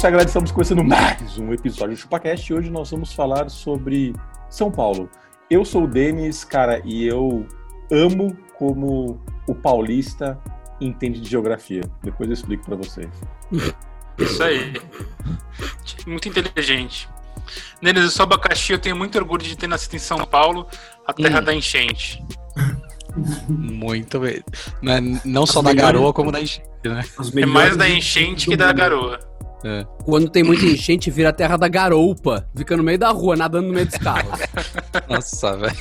Isso. Estamos começando mais um episódio do ChupaCast e hoje nós vamos falar sobre São Paulo. Eu sou o Denis, cara, e eu amo como o paulista entende de geografia. Depois eu explico pra vocês. Isso aí. Muito inteligente. Denis, eu sou abacaxi, eu tenho muito orgulho de ter nascido em São Paulo, a terra Hum. da enchente. Muito bem. Não, é- não só da garoa, como da enchente, né? É mais da enchente que da mundo. Garoa. Quando tem muita enchente, vira a terra da garoupa. Fica no meio da rua, nadando no meio dos carros. Nossa, velho.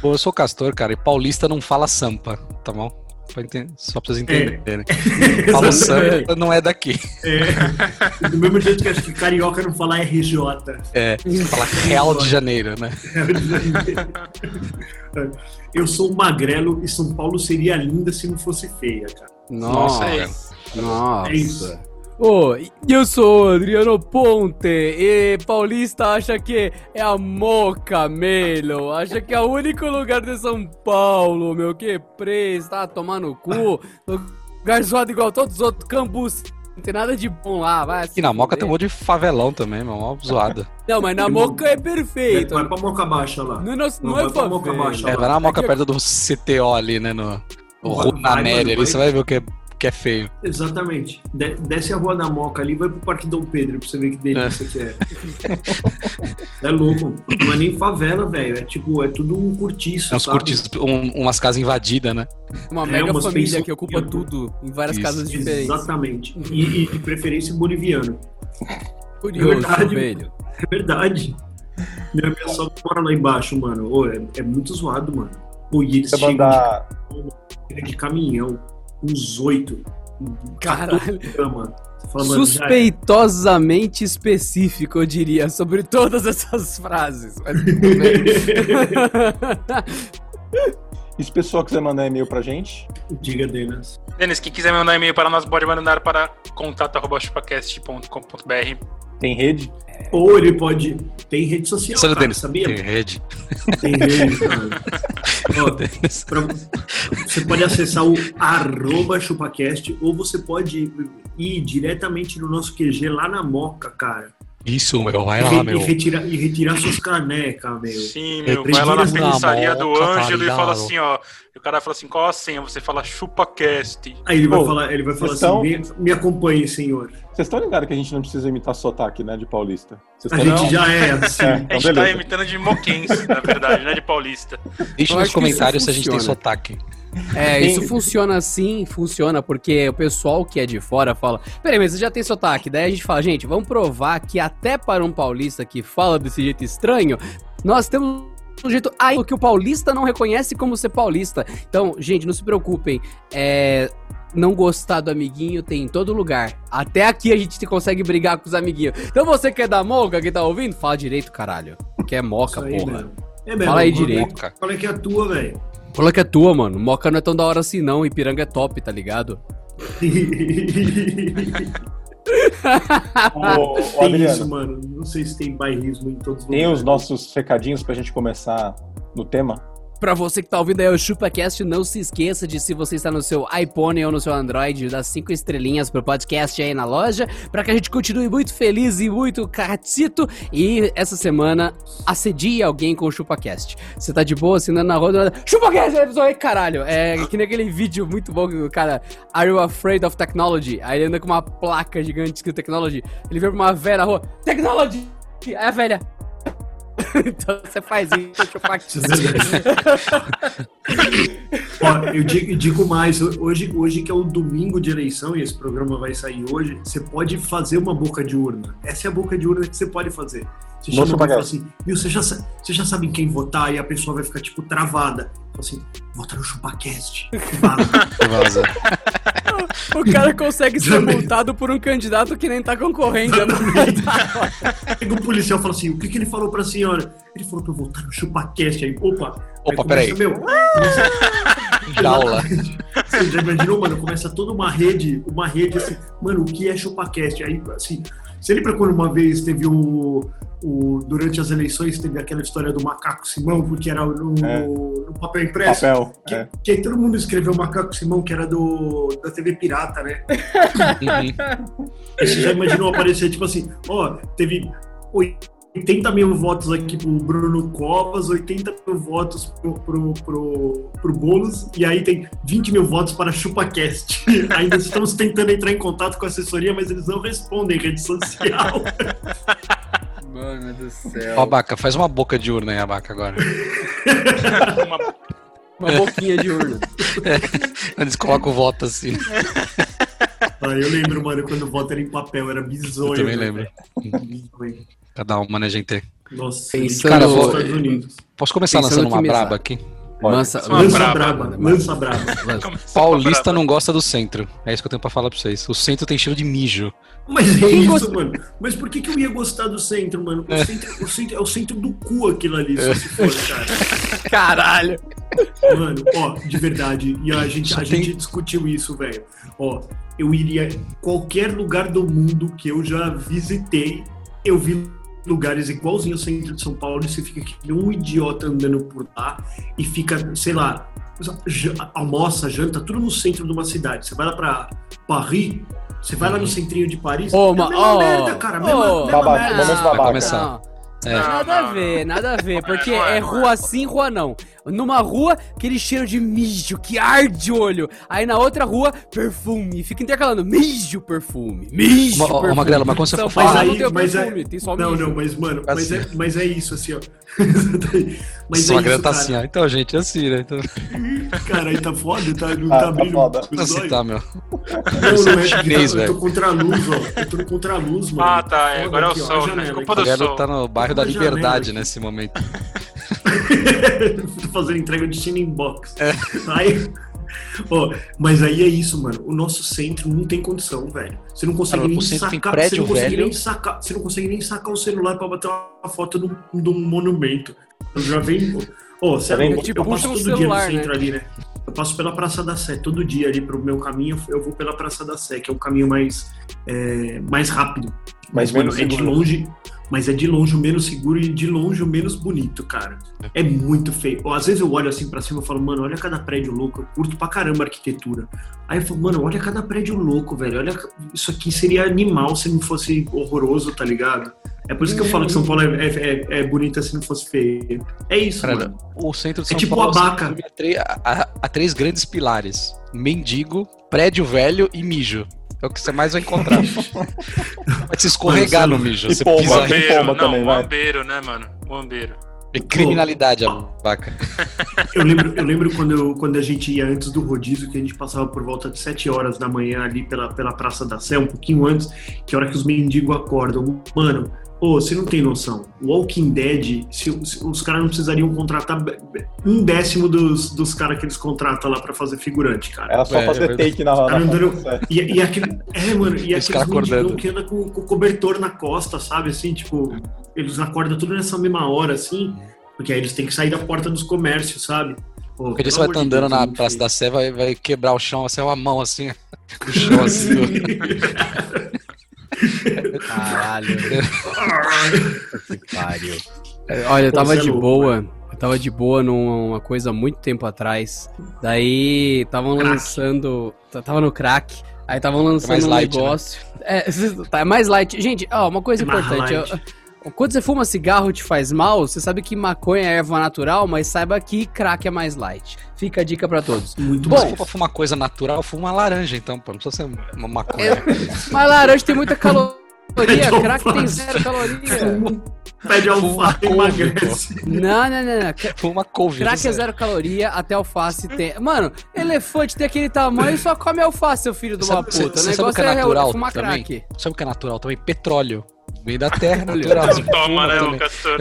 Pô, eu sou castor, cara, e paulista não fala sampa, tá bom? Só pra vocês entenderem. Fala sampa, não é daqui. É. Do mesmo jeito que acho que carioca não fala RJ. É, fala Real de Janeiro, né? Eu sou um magrelo e São Paulo seria linda se não fosse feia, cara. Nossa, é. Nossa. É isso. Ô, eu sou Adriano Ponte e paulista acha que é a Moca Melo, acha que é o único lugar de São Paulo, meu, que presta, tomar no cu, lugar zoado igual todos os outros, Cambus, não tem nada de bom lá, vai E na Moca tem um monte de favelão também, meu, uma zoada. Não, mas na Moca é perfeito, Vai pra Moca Baixa lá. não, não, Não, não é vai pra Moca. Baixa. É, vai na Moca Aqui- perto do CTO ali, né? No, no Média mano, ali, vai. você vai ver o que é, que é feio. Exatamente. De- desce a rua da Moca ali e vai pro Parque Dom Pedro pra você ver que delícia que é. É louco. Não é nem favela, velho. É tipo, é tudo um cortiço. Tem uns curtis, um- umas casas invadidas, né? Uma É, mega umas família pensão- que ocupa tudo, em várias Isso. casas diferentes. Exatamente. E, e de preferência boliviano. Curioso, Verdade. velho. É verdade. Minha, minha sogra mora lá embaixo, mano. Ô, é, é muito zoado, mano. Pô, e eles Você chegam mandar. de, de caminhão, uns oito. Caralho. Cama. Suspeitosamente específico, eu diria, sobre todas essas frases. Mas tudo bem. E se o pessoal quiser mandar e-mail pra gente, Diga, Denas. Denis, quem quiser mandar e-mail para nós, pode mandar para contato.chupacast.com.br. tem rede. Ou ele pode. Tem rede social, Sabe, cara, Denis? sabia? Tem rede. Tem rede, cara. Ó, Denis. pra- você pode acessar o arroba chupacast ou você pode ir diretamente no nosso QG lá na Moca, cara. Isso, meu, vai e, lá, meu. e retirar, e retirar suas canecas, meu. Sim, É, meu, vai lá na pizzaria do Ângelo e fala assim, ó. E o cara fala assim, qual a senha? Você fala ChupaCast. Aí ele vai Pô, falar, ele vai falar assim, me, me acompanhe, senhor. Vocês estão ligados que a gente não precisa imitar sotaque, né, de paulista? Vocês A estão gente já é assim. É, A então gente tá imitando de moquense, na verdade, né? De paulista. Deixa nos comentários se a gente tem sotaque. É, isso funciona assim, funciona, porque o pessoal que é de fora fala, peraí, mas você já tem sotaque. Daí a gente fala, gente, vamos provar que até para um paulista que fala desse jeito estranho, nós temos um jeito aí que o paulista não reconhece como ser paulista. Então, gente, não se preocupem. É. Não gostar do amiguinho tem em todo lugar. Até aqui a gente consegue brigar com os amiguinhos. Então você que é da moca que tá ouvindo, fala direito, caralho. Que é moca, aí, porra. É mesmo. Fala aí é- direito. Moca. É que é a tua, velho? Fala que é tua, mano. Moca não é tão da hora assim, não. Ipiranga é top, tá ligado? Ô, tem Adriano, isso, mano. Não sei se tem bairrismo em todos os tem lugares. os nossos recadinhos pra gente começar no tema? Pra você que tá ouvindo aí o ChupaCast, não se esqueça de se você está no seu iPhone ou no seu Android, dar cinco estrelinhas pro podcast aí na loja, pra que a gente continue muito feliz e muito catito. E essa semana, assedie alguém com o ChupaCast. Você tá de boa, assinando na do nada, ChupaCast, é pessoal, aí, caralho. É que nem aquele vídeo muito bom que o cara, Are you afraid of technology? Aí ele anda com uma placa gigante escrito technology. Ele vê pra uma velha na rua, technology! Aí a velha. então você faz isso, ChupaCast. Ó, eu digo, digo mais, hoje, hoje que é o domingo de eleição e esse programa vai sair hoje, você pode fazer uma boca de urna. Essa é a boca de urna que você pode fazer. Você chama e fala assim, viu, você já, você já sabe em quem votar e a pessoa vai ficar, tipo, travada. Fala assim, vota no ChupaCast. Vaza. O cara consegue ser multado por um candidato que nem tá concorrendo. Pega o policial e fala assim: o que, que ele falou pra senhora? Ele falou pra eu voltar no chupacast aí. Opa! aí Opa, começa, peraí. Meu, Jaula. Você já imaginou, mano? Começa toda uma rede, uma rede assim, mano, o que é chupacast? Aí, assim, você lembra quando uma vez teve o, o. Durante as eleições teve aquela história do macaco Simão, porque era no, É. no papel impresso? Papel. Que, é. que aí todo mundo escreveu Macaco Simão, que era do, da TV Pirata, né? Uhum. Você já imaginou aparecer, tipo assim, ó, teve 80 mil votos aqui pro Bruno Covas, 80 mil votos pro, pro, pro, pro Boulos, e aí tem 20 mil votos para ChupaCast. Ainda estamos tentando entrar em contato com a assessoria, mas eles não respondem em rede social. Mano do céu. Ó, Abaca, faz uma boca de urna aí, Abaca, agora. Uma- Uma boquinha de urna. Eles colocam o voto assim. Ah, eu lembro, mano, quando o voto era em papel, era bizonho. Eu também né, lembro. Bizonho. Cada uma, né, gente? Nossa, Pensando- Cara, vou- Estados Unidos. Posso começar Pensando lançando uma braba aqui? Lança, braba, lança braba. Paulista não gosta do centro. É isso que eu tenho pra falar pra vocês. O centro tem cheiro de mijo. Mas é Quem isso, gosta- mano. Mas por que, que eu ia gostar do centro, mano? O, centro, o centro é o centro do cu aquilo ali, se for, cara. Caralho. Mano, ó, de verdade. E a gente, a tem- gente discutiu isso, velho. Ó, eu iria. Qualquer lugar do mundo que eu já visitei, eu vi lugares igualzinho ao centro de São Paulo e você fica que nem um idiota andando por lá e fica, sei lá, almoça, janta, tudo no centro de uma cidade. Você vai lá pra Paris, você vai lá no centrinho de Paris, Ô, é ma- ó, merda, cara. Mesma, ó. mesma Babaca, merda. Não, babaca. começar. não. É. Nada a ver, nada a ver, porque é, rua sim, rua não. Numa rua, aquele cheiro de mijo que arde o olho. Aí na outra rua, perfume. Fica intercalando mijo, perfume, mijo, Uma- ó, perfume. Magrelo, mas quando você for Paulo falar- não tem o Mas aí- perfume, tem só Não, mijo. não, mas, mano, mas, Assim. é, mas é isso, assim, ó. mas Só é a grana tá assim, ó. Então, gente, é assim, né? Então, Cara, aí tá foda, tá, não Ah, tá tá abrindo foda. os assim olhos. tá, meu. Não, não é chinês, eu tô velho. contra a luz, ó. Eu tô no contra a luz, mano. Ah, tá. é, Agora é o aqui, ó, a sol, né? Culpa O do Magrelo sol. tá no bairro da Uma Liberdade nesse momento. tô fazendo entrega de China Box. Aí, ó, mas aí é isso, mano. O nosso centro não tem condição, velho. Você não consegue Cara, nem centro tem sacar. prédio você, não consegue velho. nem sacar você não consegue nem sacar o celular pra bater uma foto de um, de um monumento. Eu já venho. Ó, você vem- eu, eu passo o todo dia no celular, centro né? ali, né? Eu passo pela Praça da Sé todo dia ali pro meu caminho. Eu vou pela Praça da Sé, que é o caminho mais, é, mais rápido. Mas mano, é de longe, mas é de longe o menos seguro e de longe o menos bonito, cara. É muito feio. Às vezes eu olho assim pra cima e falo, mano, olha cada prédio louco. Eu curto pra caramba a arquitetura. Aí eu falo, mano, olha cada prédio louco, velho. Olha, isso aqui seria animal se não fosse horroroso, tá ligado? É por isso que eu falo que São Paulo é, é, é, é bonita se não fosse feio. É isso, Cara, mano. o centro de É São tipo Paulo a vaca. se resume a, tre- a- a- a três grandes pilares: mendigo, prédio velho e mijo. É o que você mais vai encontrar. vai se escorregar no mijo. E Você pomba. pisa Bombeiro, pomba não, também, vai. bombeiro, né, mano? Bombeiro. É criminalidade, a vaca. Eu lembro, eu lembro quando, eu- quando a gente ia antes do rodízio, que a gente passava por volta de 7 horas da manhã ali pela, pela Praça da Sé, um pouquinho antes, que é a hora que os mendigos acordam. Mano, ô, você não tem noção. Walking Dead, se, se- os caras não precisariam contratar um décimo dos, dos caras que eles contratam lá pra fazer figurante, cara. Era só É, é fazer verdade. take na, na andando- é. E, e aquele. É, mano, e aqueles mendigão que andam com, com o cobertor na costa, sabe? Assim, tipo, eles acordam tudo nessa mesma hora, assim, porque aí eles têm que sair da porta dos comércios, sabe? Pô, Porque você vai estar andando Deus, na é muito Praça da Sé, vai, vai quebrar o chão, assim, uma mão assim, no chão, assim. Caralho. que pariu. Olha, eu tava é de boa. Eu tava de boa numa coisa há muito tempo atrás. Daí estavam lançando. Tava no crack. Aí estavam lançando mais um light, né? negócio. É, tá é mais light. Gente, ó, uma coisa É mais importante. light. eu- quando você fuma cigarro te faz mal, você sabe que maconha é erva natural, mas saiba que crack é mais light. Fica a dica pra todos. Muito Bom, Se for pra fumar coisa natural, fuma uma laranja, então, pô. Não precisa ser uma maconha. Mas laranja tem muita caloria, crack tem zero caloria. Pede alface e couve, emagrece. Não, não, não, não. Fuma couve. Crack é zero caloria, até alface tem. Mano, elefante tem aquele tamanho e só come alface, seu filho de uma Sabe- puta. cê o sabe o que negócio é é natural fumar também? crack. Sabe o que é natural também? Petróleo. Vem da terra, natural. Você Toma, né, o Castor?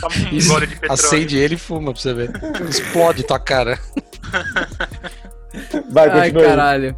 Toma um Isso, gole de petróleo. Acende ele e fuma pra você ver. Explode tua cara. Vai, Ai, caralho.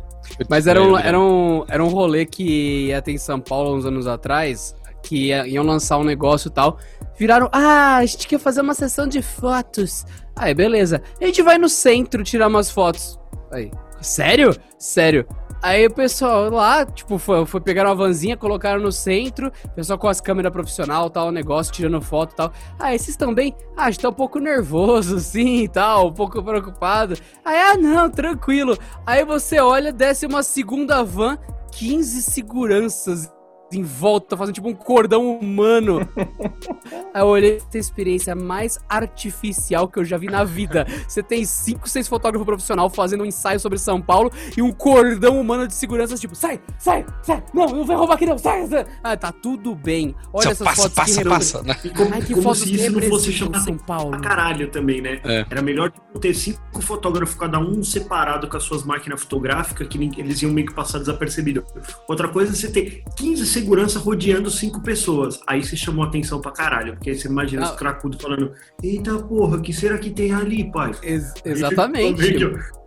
Mas era um, era, um, era um rolê que ia ter em São Paulo uns anos atrás, que ia- iam lançar um negócio e tal. Viraram, ah, a gente quer fazer uma sessão de fotos. Aí, beleza. A gente vai no centro tirar umas fotos. Aí, sério? Sério. Aí o pessoal lá, tipo, foi, foi pegar uma vanzinha, colocaram no centro, pessoal com as câmeras profissional, tal, negócio, tirando foto e tal. Ah, esses estão bem? Ah, a gente tá um pouco nervoso, e tal, um pouco preocupado. Aí, ah, não, tranquilo. Aí você olha, desce uma segunda van, 15 seguranças em volta, fazendo tipo um cordão humano. Aí eu olhei essa experiência mais artificial que eu já vi na vida. Você tem cinco, seis fotógrafos profissionais fazendo um ensaio sobre São Paulo e um cordão humano de segurança, tipo, sai, sai, sai, não, não vem roubar aqui não, sai, sai. Ah, tá tudo bem. Olha Só essas passa, fotos passa, que passa, né? E como, Ai, que como fotos se isso não fosse chamar São Paulo. pra caralho também, né? É. Era melhor tipo, ter cinco fotógrafos, cada um separado com as suas máquinas fotográficas, que nem- eles iam meio que passar desapercebido. Outra coisa é você ter 15 segurança rodeando cinco pessoas. Aí você chamou atenção pra caralho, porque aí você imagina Ah. os cracudos falando: Eita porra, o que será que tem ali, pai? Ex- exatamente.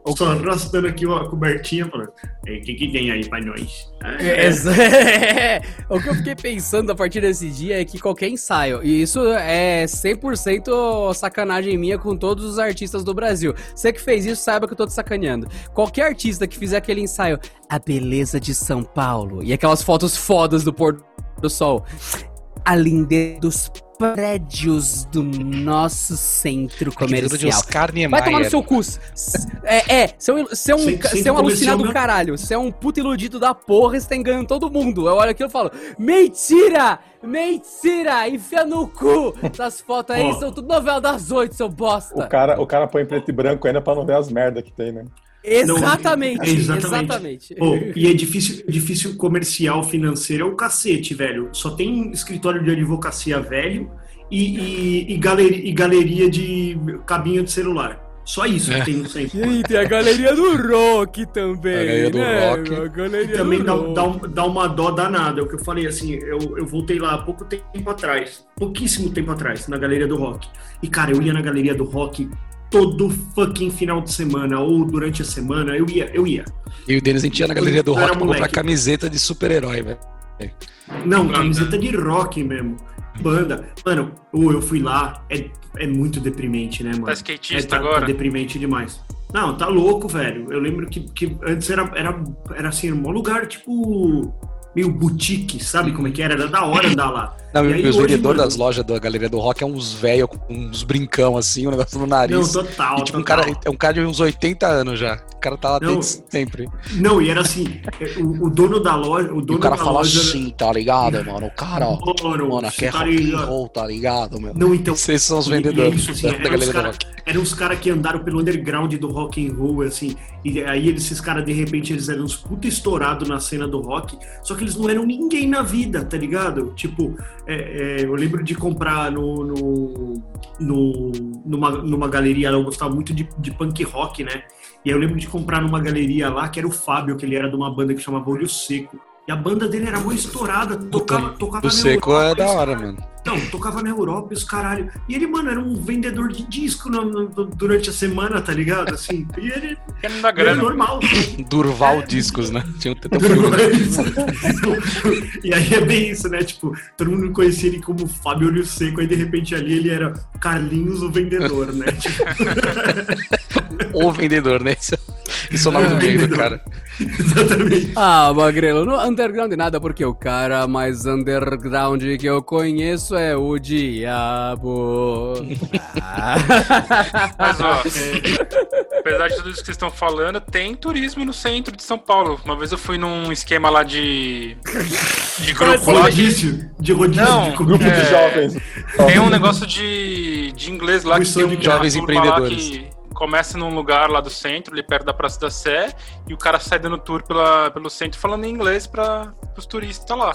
Vejo, Só arrastando aqui uma cobertinha, falando: "Ei, O que, que tem aí pra nós? É, exa- o que eu fiquei pensando a partir desse dia é que qualquer ensaio, e isso é 100% sacanagem minha com todos os artistas do Brasil. Você que fez isso, saiba que eu tô te sacaneando. Qualquer artista que fizer aquele ensaio, a beleza de São Paulo, e aquelas fotos fodas do pôr do sol, a lindez dos prédios do nosso centro de comercial. Oscar Vai tomar no seu cu. É, é, você é um, você é um, você é um alucinado do caralho. Você é um puto iludido da porra e você tá enganando todo mundo. Eu olho aquilo e falo, mentira! Mentira! Enfia no cu! Essas fotos aí são tudo novela das oito, seu O bosta. cara, o cara põe preto e branco ainda pra não ver as merdas que tem, né? Exatamente, Não, exatamente. exatamente. Pô, e é difícil, difícil comercial financeiro, é o cacete, velho. Só tem escritório de advocacia velho e, e, e, galeria, e galeria de cabinho de celular. Só isso É. que tem no centro. E aí, tem a galeria do rock também. A galeria do né? rock. A galeria Também do dá, rock. dá, dá uma dó danada. É o que eu falei, assim, eu, eu voltei lá há pouco tempo atrás, pouquíssimo tempo atrás, na Galeria do Rock. E, cara, eu ia na Galeria do Rock todo fucking final de semana, ou durante a semana, eu ia, eu ia. E o Denis a gente ia na galeria do rock pra comprar camiseta de super-herói, velho. Não, Banda. camiseta de rock mesmo. Banda. Mano, ô, eu fui lá, é, é muito deprimente, né, mano? Tá é, skatista tá, tá agora? deprimente demais. Não, tá louco, velho. Eu lembro que, que antes era, era, era assim, um lugar tipo. meio boutique, sabe como é que era? Era da hora andar lá. Não, E e, os vendedores das lojas da galeria do rock é uns velhos com uns brincão assim, um negócio no Não, nariz. total. e tipo, um total. cara, é um cara de uns 80 anos já. O cara tá lá Não. desde sempre. Não, e era assim, o, o dono da loja. O E dono o cara da fala loja. assim, tá ligado, mano? O cara, ó, Mano, mano, aqui é tá roll, tá ligado, meu? Não, então. Vocês são os E- e é vendedores isso, assim, da, da galeria do cara- rock. Eram os caras que andaram pelo underground do rock and roll, assim. E aí esses caras, de repente, eles eram uns puta estourados na cena do rock. Só que eles não eram ninguém na vida, tá ligado? Tipo, é, é, eu lembro de comprar no, no, no- numa, numa galeria, eu gostava muito de, de punk rock, né? E aí eu lembro de comprar numa galeria lá, que era o Fábio, que ele era de uma banda que chamava Olho Seco. E a banda dele era muito estourada, tocava, tocava Do na seco Europa, é da e hora, mano. não, tocava na Europa e os caralho. E ele, mano, era um vendedor de disco no- no- durante a semana, tá ligado? Assim, e ele, era grana. normal. Durval É. Discos, né? Tinha um né? e aí é bem isso, né? Tipo, todo mundo conhecia ele como Fábio Olho Seco, aí de repente ali ele era Carlinhos o vendedor, né? Tipo, O vendedor, né? Isso, é o nome do meio do cara. exatamente. Ah, Magrelo, no underground nada, porque o cara mais underground que eu conheço é o Diabo. Ah. Mas, ó, apesar de tudo isso que vocês estão falando, tem turismo no centro de São Paulo. Uma vez eu fui num esquema lá de. de grupo lá. de- Rodízio, de rodízio Não, de comida. Grupo de É. jovens. Tem um negócio de, de inglês lá que tem um de jovens empreendedores. que começa num lugar lá do centro, ali perto da Praça da Sé, e o cara sai dando tour pela, pelo centro falando em inglês para os turistas lá.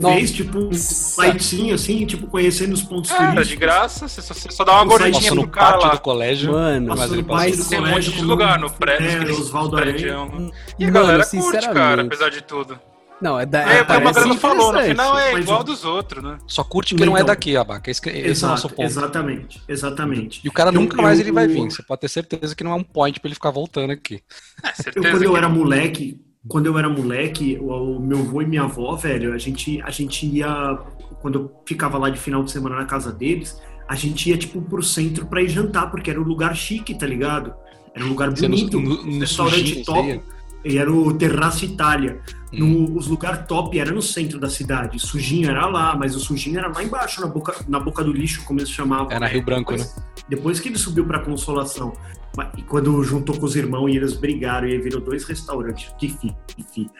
Fez, tipo, um sitezinho, assim, tipo, conhecendo os pontos É, turísticos. de graça, você só, você só dá uma gordinha pro no cara pátio lá. do colégio. Mano, mas Passando ele do tem um monte de lugar no prédio, É, Oswaldo prédios. Aranha. E a Mano, galera curte, cara, apesar de tudo. Não, é da. É, é, uma galera falou, no final é igual dos outros, né? Só curte que não é Então. daqui, Abaca. Esse, esse é o nosso Exato, ponto. exatamente, exatamente. E o cara Eu- nunca mais ele vai eu- vir. Você pode ter certeza que não é um point pra ele ficar voltando aqui. É, Eu, certeza quando eu era moleque, quando eu era moleque, o, o meu avô e minha avó, velho, a gente, a gente ia. Quando eu ficava lá de final de semana na casa deles, a gente ia, tipo, pro centro pra ir jantar, porque era um lugar chique, tá ligado? Era um lugar Você no- bonito, no- no restaurante sujinho, top. E era o Terraço Itália. No- Hum. os lugares top era no centro da cidade. Sujinho era lá, mas o sujinho era lá embaixo, na boca, na boca do lixo, como eles chamavam. Era Rio Branco, depois, Depois que ele subiu pra Consolação. Mas- E quando juntou com os irmãos e eles brigaram e aí virou dois restaurantes. Que fi, que fi.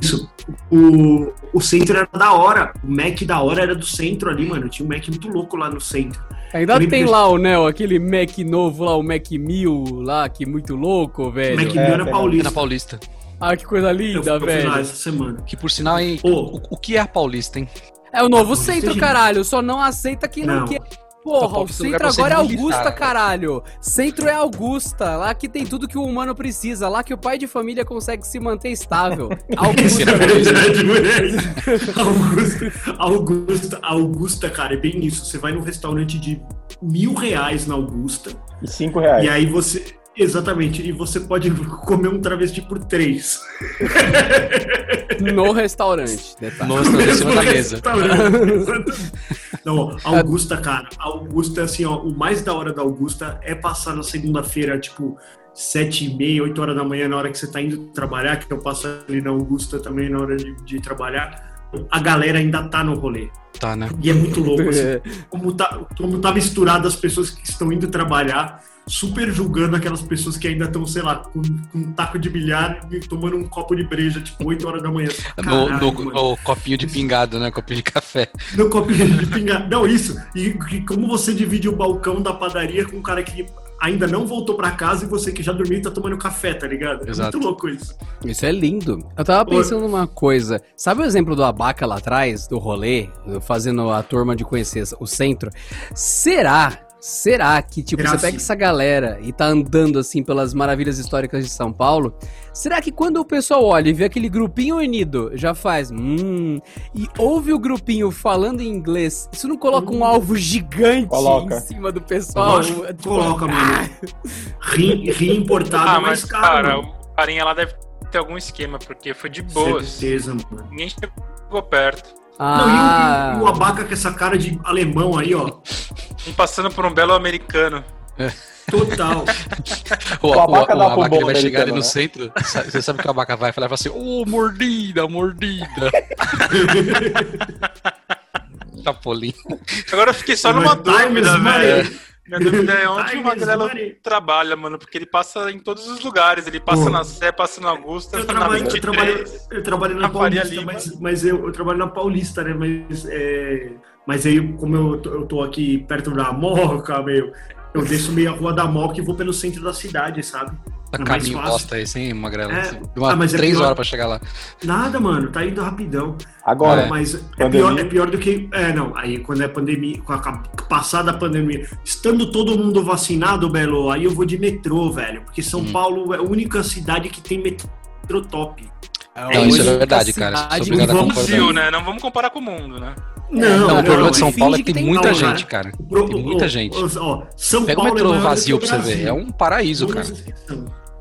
Isso. O, o centro era da hora. O Mac da hora era do centro ali, mano. Tinha um Mac muito louco lá no centro. Ainda tem lá o Neo, aquele Mac novo lá, o Mac 1000 lá, que é muito louco, O velho. Mac É, é, era É paulista. na Paulista. Ah, que coisa linda, velho. essa semana. Que por sinal, hein, Ô. o, o que é a Paulista, hein? É o novo Paulista centro, é caralho. Só não aceita quem não, Não. quer. Porra, o é centro agora é Augusta, velho. caralho. Centro é Augusta. Lá que tem tudo que o humano precisa. Lá que o pai de família consegue se manter estável. Augusta. É verdade, moleque. Augusta, Augusta, Augusta, cara, é bem isso. Você vai num restaurante de mil reais na Augusta E cinco reais. e aí você. Exatamente, e você pode comer um travesti por três. no restaurante. Detalhe. No restaurante em cima da mesa. Restaurante. Não, Augusta, cara, Augusta, assim, ó, o mais da hora da Augusta é passar na segunda-feira, tipo, sete e meia, oito horas da manhã, na hora que você tá indo trabalhar, que eu passo ali na Augusta também na hora de, de trabalhar, a galera ainda tá no rolê. Tá, né? E é muito louco, assim, como tá, como tá misturado as pessoas que estão indo trabalhar, super julgando aquelas pessoas que ainda estão, sei lá, com, com um taco de bilhar e tomando um copo de breja, tipo, 8 horas da manhã. No, Caralho, no- mano. no copinho de pingado, né? Copinho de café. No copinho de pingar. Não, isso. E, e como você divide o balcão da padaria com um cara que ainda não voltou pra casa e você que já dormiu e tá tomando café, tá ligado? É Exato. muito louco isso. Isso é lindo. Eu tava pensando numa coisa. Sabe o exemplo do Abaca lá atrás, do rolê, fazendo a turma de conhecer o centro? Será? Será que, tipo, Será você pega essa galera e tá andando, assim, pelas maravilhas históricas de São Paulo? Será que quando o pessoal olha e vê aquele grupinho unido, já faz, hum, e ouve o grupinho falando em inglês, isso não coloca um alvo gigante Coloca. em cima do pessoal? Lógico, Tipo, coloca, mano. Ri, ri importado Ah, é mais mas, caro, cara, mano. o carinha lá deve ter algum esquema, porque foi de boas. Certeza, mano. Ninguém chegou perto. Não, e o- Ah, e, o, abaca com essa cara de alemão aí, ó. Um passando por um belo americano. Total. O, O o, abaca o, dá pro abaca ele vai chegar ali no né? centro. Você sabe que o abaca vai falar assim: Ô, mordida, mordida. Chapolin. Agora eu fiquei só numa dúvida, velho. Minha dúvida é onde Time o Magrelo trabalha, mano, porque ele passa em todos os lugares. Ele passa Pô. na Sé, passa na Augusta, Eu na trabalho, eu 23. trabalho, eu trabalho na na Paulista, Lima. mas, mas eu, eu trabalho na Paulista, né? Mas, é, mas aí, como eu, tô- eu tô aqui perto da Moca, meu, eu desço meio a rua da Moca e vou pelo centro da cidade, sabe? Tá É mais caminho fácil. bosta esse, hein, Magrelo? É. Demora Ah, mas é três pior. horas pra chegar lá. Nada, mano, tá indo rapidão. Agora, É. Mas é pior, é pior do que. É, não. Aí quando é pandemia, com a passada a pandemia, estando todo mundo vacinado, Belo, aí eu vou de metrô, velho. Porque São Hum. Paulo é a única cidade que tem metrô top. Não, isso é verdade, cara. Com vamos. Brasil, né? Não vamos comparar com o mundo, né? Não, Não, o problema de São Paulo é que tem tem muita não, gente, cara. cara. O pro- Tem muita ó, gente. ó, São Pega o Paulo é metrô vazio o pra você ver. É um paraíso, Não cara.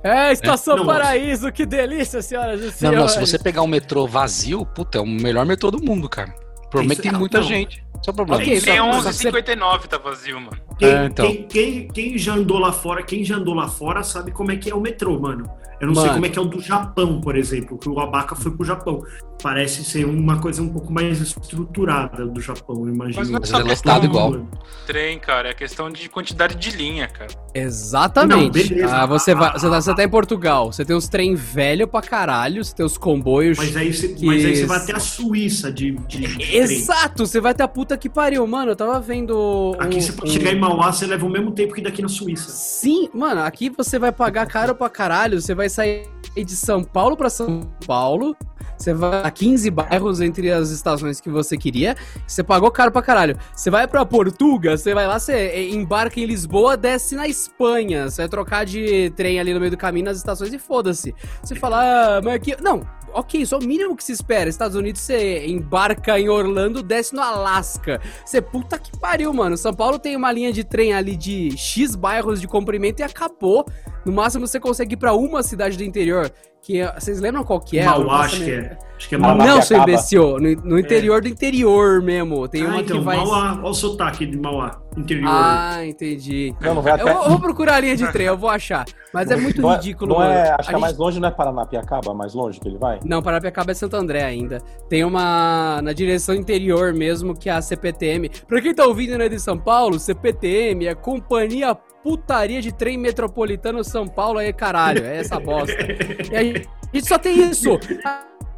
É, Estação Não, Paraíso, que delícia, senhoras e Não, senhores. não, se você pegar um metrô vazio, puta, é o melhor metrô do mundo, cara. Provavelmente tem muita não. gente. É o problema. Tem só- 11h59, tá vazio, mano. Quem, É, então. quem, quem, quem já andou lá fora, quem já andou lá fora sabe como é que é o metrô, mano. Eu não sei Mano. como é que é o do Japão, por exemplo, que o Abaca foi pro Japão. Parece ser uma coisa um pouco mais estruturada do Japão, eu imagino. Mas não Mas só é questão igual. Trem, cara, é questão de quantidade de linha, cara. Exatamente. Não. Ah, você, vai, você, tá, você tá em Portugal, você tem os trem velho pra caralho, você tem os comboios. Mas aí você, Que mas aí você vai até a Suíça de, de, de trem. Exato, você vai até a puta que pariu, mano. Eu tava vendo. Aqui um- você pode um- chegar em Mauá, você leva o mesmo tempo que daqui na Suíça. Sim, mano, aqui você vai pagar caro pra caralho. Você vai sair de São Paulo pra São Paulo. Você vai a 15 bairros entre as estações que você queria. Você pagou caro pra caralho. Você vai pra Portugal, você vai lá, você embarca em Lisboa, desce na Espanha. Você vai trocar de trem ali no meio do caminho nas estações e foda-se. Você fala, ah, mas aqui. Não, ok, isso é o mínimo que se espera. Estados Unidos, você embarca em Orlando, desce no Alasca. Você, puta que pariu, mano. São Paulo tem uma linha de trem ali de X bairros de comprimento e acabou. No máximo você consegue ir pra uma cidade do interior. Que é- vocês lembram qual que é? Mauá, Nossa, acho que é. Acho que é Mauá. Não, que seu imbecil. No, no interior do interior mesmo. Tem Ah, uma então, que vai. Mauá, olha o sotaque de Mauá, interior. Ah, entendi. Não, não vai Eu até. vou, eu vou procurar a linha de trem, eu vou achar. Mas é muito não ridículo, Não é, mano. acho A que é mais longe, não é Paranapiacaba, mais longe que ele vai? Não, Paranapiacaba é Santo André ainda. Tem uma na direção interior mesmo, que é a CPTM. Pra quem tá ouvindo né, de São Paulo, CPTM é Companhia Putaria de Trem Metropolitano São Paulo, aí caralho, é essa bosta. E a gente só tem isso.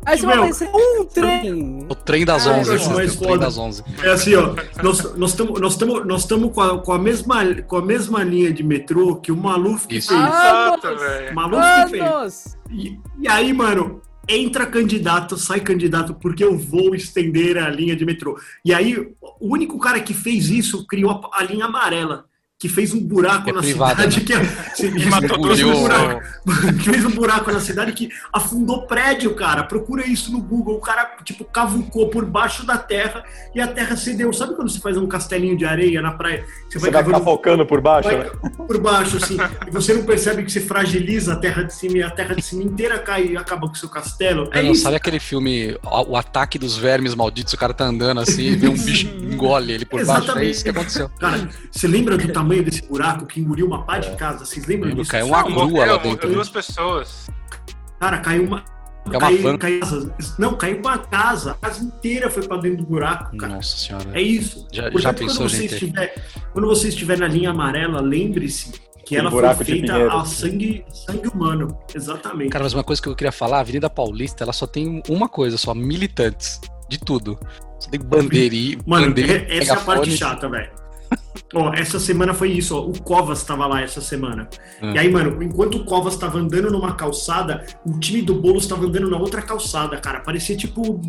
Aí você vai aparecer um trem. O trem das Ah, 11, eu acho né? mais o trem das 11. É assim, ó, nós nós estamos nós tamo, nós tamo com, a, com, a mesma, com a mesma linha de metrô que o Maluf que Isso. fez. Ah, Exato, velho. Maluf que fez. Anos! E, e aí, mano, entra candidato, sai candidato, porque eu vou estender a linha de metrô. E aí, o único cara que fez isso criou a, a linha amarela. Que fez um buraco É na privada, cidade. Que, é- se- Que matou fez um buraco, que fez um buraco na cidade que afundou prédio, cara. Procura isso no Google. O cara, tipo, cavucou por baixo da terra e a terra cedeu. Sabe quando você faz um castelinho de areia na praia? Você vai cavando- cavocando por baixo, vai né? por baixo, assim, e você não percebe que você fragiliza a terra de cima e a terra de cima inteira cai e acaba com o seu castelo. É Não, isso. sabe aquele filme, o, ataque dos vermes malditos, o cara tá andando assim e vê um bicho engole ele por baixo. É Exatamente. isso que aconteceu. Cara, você lembra do tamanho desse buraco que engoliu uma pá de casa? Vocês lembram disso? caiu uma grua morreu, lá dentro. morreu duas pessoas. Cara, caiu uma. É uma caiu, caiu- não, caiu uma casa. A casa inteira foi pra dentro do buraco, cara. Nossa senhora. É isso. Já- já Portanto, pensou, quando você, gente? estiver, quando você estiver na linha amarela, lembre-se que Um ela foi feita a sangue, sangue humano. Exatamente. Cara, mas uma coisa que eu queria falar, a Avenida Paulista, ela só tem uma coisa só, militantes. De tudo. Só tem bandeirinha, Mano, bandeira, é- essa é a parte chata, velho. Ó, essa semana foi isso, ó. O Covas tava lá essa semana. Hum. E aí, mano, enquanto o Covas tava andando numa calçada, o time do Boulos tava andando na outra calçada, cara. Parecia tipo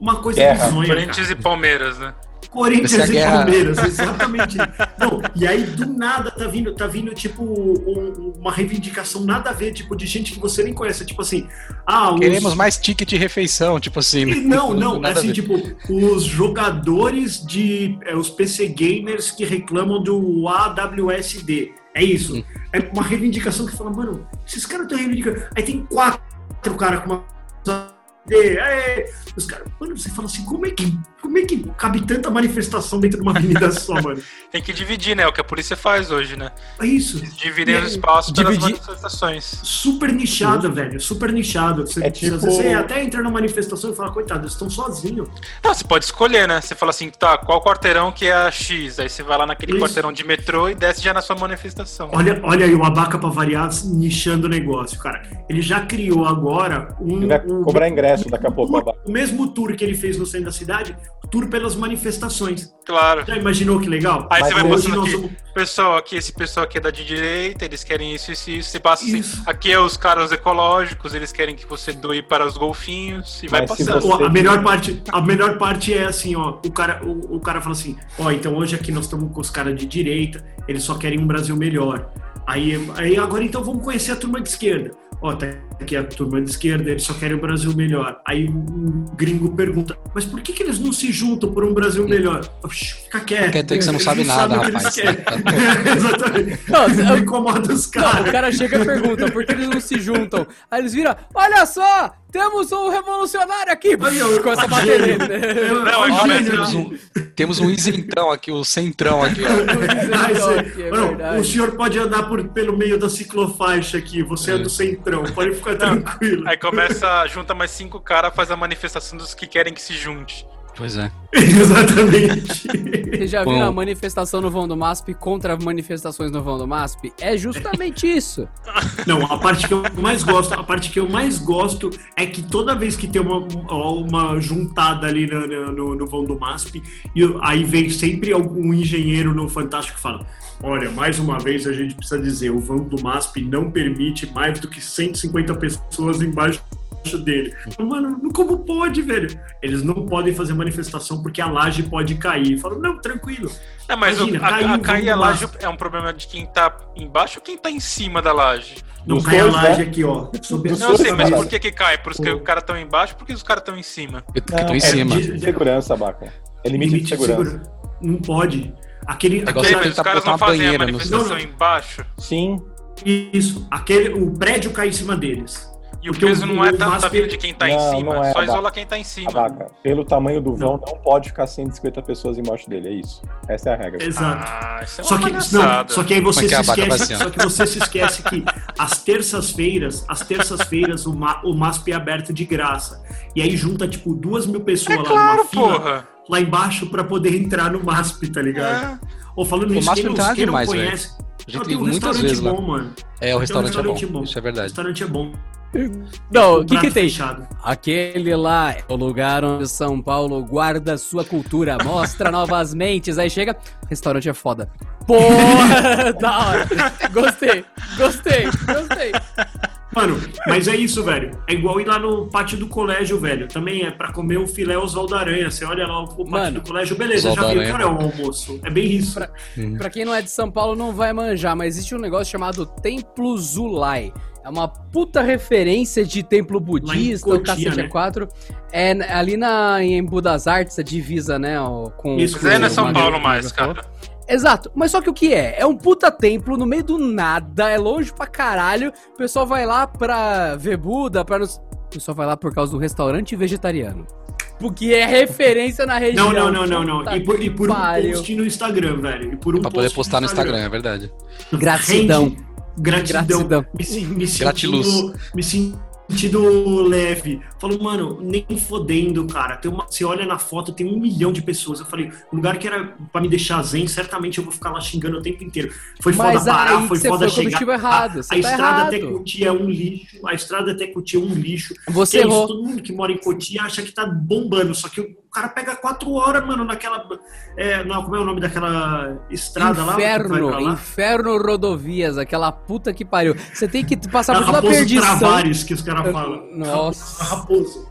uma coisa Guerra. bizonha, cara. Corinthians e Palmeiras, né? Corinthians Parecia e guerra. Palmeiras, exatamente. Não, e aí do nada tá vindo, tá vindo tipo um- uma reivindicação nada a ver, tipo de gente que você nem conhece, tipo assim, ah, os... Queremos mais ticket de refeição, tipo assim. Não, não, assim, tipo, os jogadores de. é, os PC gamers que reclamam do AWSD. É isso. Hum. É uma reivindicação que fala, mano, esses caras estão reivindicando. Aí tem quatro caras com uma. É, os caras, mano, você fala assim, como é que, como é que cabe tanta manifestação dentro de uma avenida só, mano? Tem que dividir, né? O que a polícia faz hoje, né? É isso. Dividem E os espaços pelas dividir- manifestações. Super nichado, velho. Super nichado. Você, É tipo- você até entra numa manifestação e fala, coitado, eles estão sozinhos. Não, você pode escolher, né? Você fala assim, tá, qual quarteirão que é a X? Aí você vai lá naquele Isso. quarteirão de metrô e desce já na sua manifestação. Olha, olha aí o Abaca pra variar, nichando o negócio, cara. Ele já criou agora um. Ele vai um- cobrar ingresso daqui a pouco. o, Abaca. o mesmo tour que ele fez no centro da cidade, tour pelas manifestações. Claro. Já imaginou que legal? Aí você vai nós aqui, vamos- pessoal aqui, esse pessoal aqui é da de direita, eles querem isso, isso, isso. Você passa assim, Isso. aqui é os caras ecológicos, eles querem que você doe para os golfinhos e vai Mas se passando. você- Ó, a melhor parte, a melhor parte é assim, ó, o cara, o, o cara fala assim, ó, então hoje aqui nós estamos com os caras de direita, eles só querem um Brasil melhor. Aí, aí agora então vamos conhecer a turma de esquerda. Ó, tá aqui a turma de esquerda, eles só querem o Brasil melhor. Aí o gringo pergunta, mas por que, que eles não se juntam por um Brasil melhor? Fica quieto. Quer dizer que você não Eles sabe nada, sabem o que eles rapaz. Exatamente. Não, Não eu- incomoda os Não, o caras. cara chega e pergunta por que eles não se juntam. Aí eles viram, olha só, temos um revolucionário aqui. Aí, ó, Começa a bater nele. né? Não, aí Olha, Olha, começa- temos um, temos um isentão aqui, o centrão aqui, ó. Ah, é o senhor pode andar por, pelo meio da ciclofaixa aqui, você é do centrão, pode ficar tranquilo. Aí começa, junta mais cinco caras, faz a manifestação dos que querem que se junte. Pois é. Exatamente. Vocês já viram a manifestação no vão do MASP contra manifestações no vão do MASP? É justamente isso. Não, a parte que eu mais gosto, a parte que eu mais gosto é que toda vez que tem uma, uma juntada ali no, no, no- vão do MASP, e eu- aí vem sempre algum engenheiro no Fantástico que fala: Olha, mais uma vez a gente precisa dizer, o vão do MASP não permite mais do que 150 pessoas embaixo dele. Mano, como pode, velho? Eles não podem fazer manifestação porque a laje pode cair. Eu falo, não, tranquilo. É, mas o- Imagina, a, caiu a o cair a laje é um problema de quem tá embaixo ou quem tá em cima da laje? Não Dos cai a dois, laje né? aqui, ó. Sobre Não sei, mas cara. por que que cai? Por isso que os caras estão embaixo porque os caras estão em cima? Eu que tô Não, em é cima. de- de segurança, Abaca. É limite, de segurança. Não pode. Aquele, É você mas os tentar caras não fazem a manifestação Não, não. embaixo? Sim. Isso, aquele, o prédio cai em cima deles. E o peso o- não é o tanto da MASP vida de quem tá em Não, cima, não é, só Abaca. isola quem tá em cima. Abaca, pelo tamanho do vão, não pode ficar 150 pessoas embaixo dele, é isso. Essa é a regra. Exato. Ah, isso é Só que, não, só que aí você Como é que se é a vaca esquece, assim, só que você se esquece que às terças-feiras, às terças-feiras o, Ma, o MASP é aberto de graça. E aí junta tipo duas mil pessoas É lá claro, numa fila, porra. lá embaixo pra poder entrar no MASP, tá ligado? É. Ou falando O nisso, MASP quem não não, nada quem não demais, conhece, A gente não, tem um muitas restaurante vezes lá. bom, mano. É, o restaurante, um é, restaurante bom. bom. Isso é O verdade. restaurante é bom. Não, o que que tem? fechado. Aquele lá é o lugar onde São Paulo guarda sua cultura, mostra novas mentes. Aí chega, restaurante é foda. Porra, da hora. Gostei, gostei, gostei. Mano, mas é isso, velho. É igual ir lá no pátio do colégio, velho. Também é pra comer o filé Oswaldo Aranha. Você olha lá o pátio Mano, do colégio, beleza, Oswaldo já vi o Aranha. cara é o almoço. É bem isso. Pra- Pra quem não é de São Paulo, não vai manjar, mas existe um negócio chamado Templo Zulai. É uma puta referência de templo budista, o Cotia, cacete né? é 4. É ali na, em Embu das Artes, a divisa, né? ó, Com, Isso, com é, não é o São Paulo mais, cara. Exato, mas só que o que é? É um puta templo no meio do nada, é longe pra caralho. O pessoal vai lá pra ver Buda, pra nos... O pessoal vai lá por causa do restaurante vegetariano. Porque é referência na região. Não, não, não, não, não. E por, e por um post no Instagram, velho. E por um Pra poder post postar no Instagram, é verdade. Gratidão. Gratidão. Gratidão. Me, me Gratiluz. sentindo, me sentindo leve. Falou, mano, nem fodendo, cara. Tem uma, você olha na foto, tem um milhão de pessoas. Eu falei, um lugar que era pra me deixar zen, certamente eu vou ficar lá xingando o tempo inteiro. Foi Mas foda parar, foi foda foi o chegar. motivo errado, A, a tá estrada errado. até Cotia é um lixo. A estrada até Cotia é um lixo. Você Que é isso, errou. todo mundo que mora em Cotia acha que tá bombando, só que o cara pega quatro horas, mano, naquela. É, não, como é o nome daquela estrada Inferno, lá? inferno rodovias, aquela puta que pariu. Você tem que passar É por toda a perdição. Travares que os caras falam. Nossa. Raposo.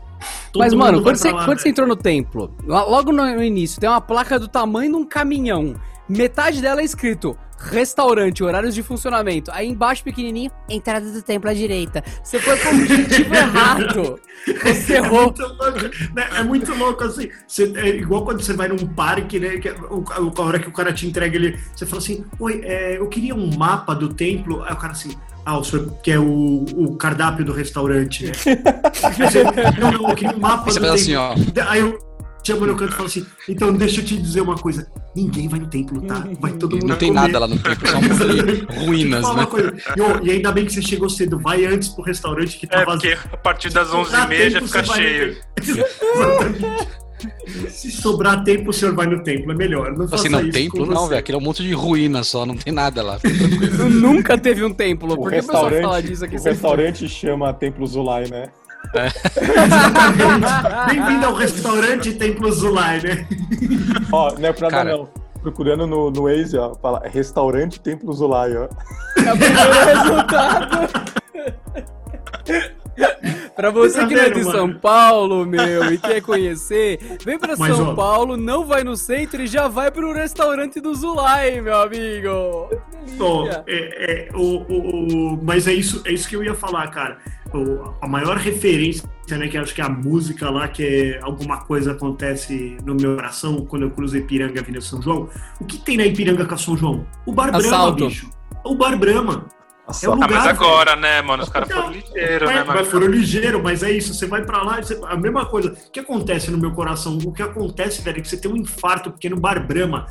Todo Mas, mano, quando, você, lá, quando você velho. entrou no templo, logo no início, tem uma placa do tamanho de um caminhão. Metade dela é escrito restaurante, horários de funcionamento. Aí embaixo, pequenininho, entrada do templo à direita. Você foi com o objetivo errado. Você É errou. muito louco, né? É muito louco assim. Você- é igual quando você vai num parque, né? Que, o, a hora que o cara te entrega ele, você fala assim: Oi, é, eu queria um mapa do templo. Aí o cara assim. Ah, o senhor quer o, o cardápio do restaurante, né? Você, não, não, eu queria um mapa você do templo. assim, ó. Aí eu chamo no canto e falo assim: então deixa eu te dizer uma coisa. Ninguém vai no templo, tá? Vai todo mundo Não tem comer. nada lá no templo, só um ruínas, Fala né? coisa. E, e ainda bem que você chegou cedo. Vai antes pro restaurante que tá É, vazio. porque a partir das Sobrar 11h30 já fica cheio. Se sobrar tempo, o senhor vai no templo. É melhor. Não Assim, não, isso templo não, velho. Aquele é um monte de ruína só, não tem nada lá. Nunca teve um templo. O Por que restaurante, fala disso aqui? o restaurante chama Templo Zulai, né? Bem-vindo ao restaurante Templo Zulai, né? Ó, não é pra Cara. não. Procurando no, no Waze, ó, fala restaurante Templo Zulai, ó. É o primeiro resultado. pra você Tá que não é de mano? São Paulo, meu, e quer conhecer, vem pra Mas, São ó. Paulo, não vai no centro e já vai pro restaurante do Zulai, meu amigo. Ó, é, é, o, o- o- mas é isso, é isso que eu ia falar, cara. A maior referência, né, que acho que é a música lá, que é alguma coisa acontece no meu coração quando eu cruzo Ipiranga Avenida São João. O que tem na Ipiranga com a São João? O Bar Brahma, Assalto. bicho. O Bar Brahma. É o Ah, mas lugar, agora, né, mano? Os caras foram ligeiros, né, Mas, mano? foram ligeiro, mas é isso. Você vai pra lá, você- a mesma coisa. O que acontece no meu coração? O que acontece, velho, é que você tem um infarto, porque no bar Brahma,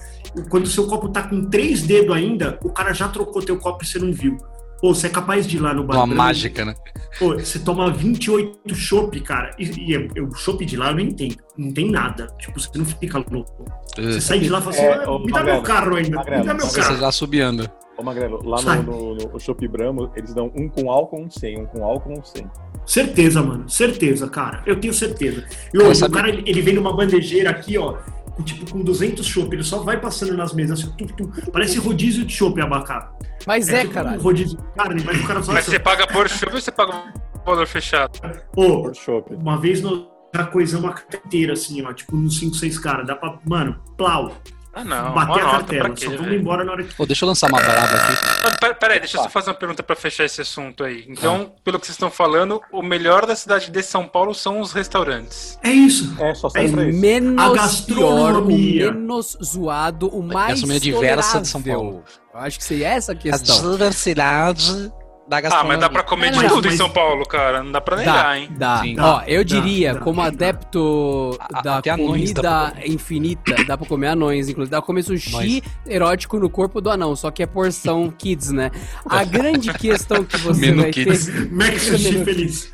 quando o seu copo tá com três dedos ainda, o cara já trocou teu copo e você não viu. Pô, você é capaz de ir lá no bar Uma mágica, né? Pô, você toma 28 chopp, cara. E, e é- o chopp de lá eu nem tem. Não tem nada. Tipo, você não fica louco. Você sai de lá e fala assim, É, "Ah, ô, me dá Magrelo, meu carro ainda. Magrelo, me dá meu Você carro. já subiando. Ô, Magrelo, lá no, no, no Shop Brahmo, eles dão um com álcool, um sem. Um com álcool, um sem. Certeza, mano. Certeza, cara. Eu tenho certeza. E hoje, o cara, ele ele vem numa bandejeira aqui, ó, com, tipo, com 200 chopp. Ele só vai passando nas mesas, assim, tum, tum. parece rodízio de chopp, abacá. Mas é, tipo caralho. Um rodízio de carne, mas o cara só... Mas você paga por chuva ou você paga por valor fechado? Ô, Por Shop. uma vez nós já coisamos uma carta inteira, assim, ó, tipo, uns 5, 6 caras. Dá pra... Mano, plau. Ah, não. bater a cartela. pra quê, Só vamos embora na hora que. Pô, deixa eu lançar uma brava aqui. Pera- Peraí, deixa eu só fazer uma pergunta pra fechar esse assunto aí. Então, pelo que vocês estão falando, o melhor da cidade de São Paulo são os restaurantes. É isso. É, só É isso. Menos A pior, o gastronomia. menos zoado, o mais gastronomia diversa de São. Paulo. Eu acho que seria essa a A questão. diversidade da Ah, gastronomia. mas dá pra comer de Mas- tudo em mas- São Paulo, cara. Não dá pra Dá, negar, hein? dá. Sim. Ó, eu dá, diria, dá, como dá. adepto A- da comida infinita, dá pra comer anões, inclusive. Dá pra comer sushi Anões. erótico no corpo do anão, só que é porção kids, né? A grande questão que você Menu vai kids. ter... Mac Sushi feliz.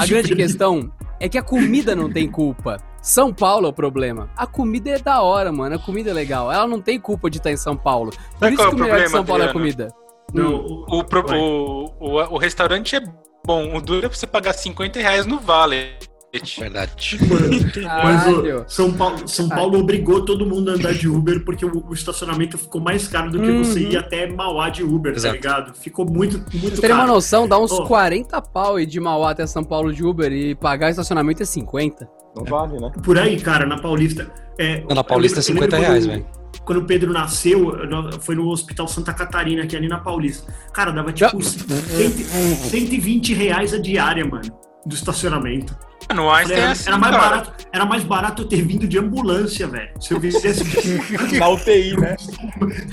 A grande feliz. questão é que a comida não tem culpa. São Paulo é o problema. A comida é da hora, mano. A comida é legal. Ela não tem culpa de estar em São Paulo. Por isso é que o melhor de problema, São Paulo é a comida. Não, Hum. o- O, o, o, o restaurante é bom. O duro é você pagar 50 reais no Vale. Verdade. Mas o São Paulo, São Paulo obrigou todo mundo a andar de Uber porque o, o estacionamento ficou mais caro do que Uhum. você ir até Mauá de Uber, Exato. tá ligado? Ficou muito, muito Vocês terem uma caro. noção, dá uns Ô. 40 pau ir de Mauá até São Paulo de Uber e pagar estacionamento é 50. Não vale, né? Por aí, cara, na Paulista. É, na Paulista é eu lembro- 50 eu lembro reais, velho. Quando o Pedro nasceu, foi no Hospital Santa Catarina, é ali na Paulista. Cara, dava tipo 100 120 reais a diária, mano, do estacionamento. No Einstein é Era, assim, era mais cara. barato, era mais barato eu ter vindo de ambulância, velho. Se eu fizesse Na UTI, né?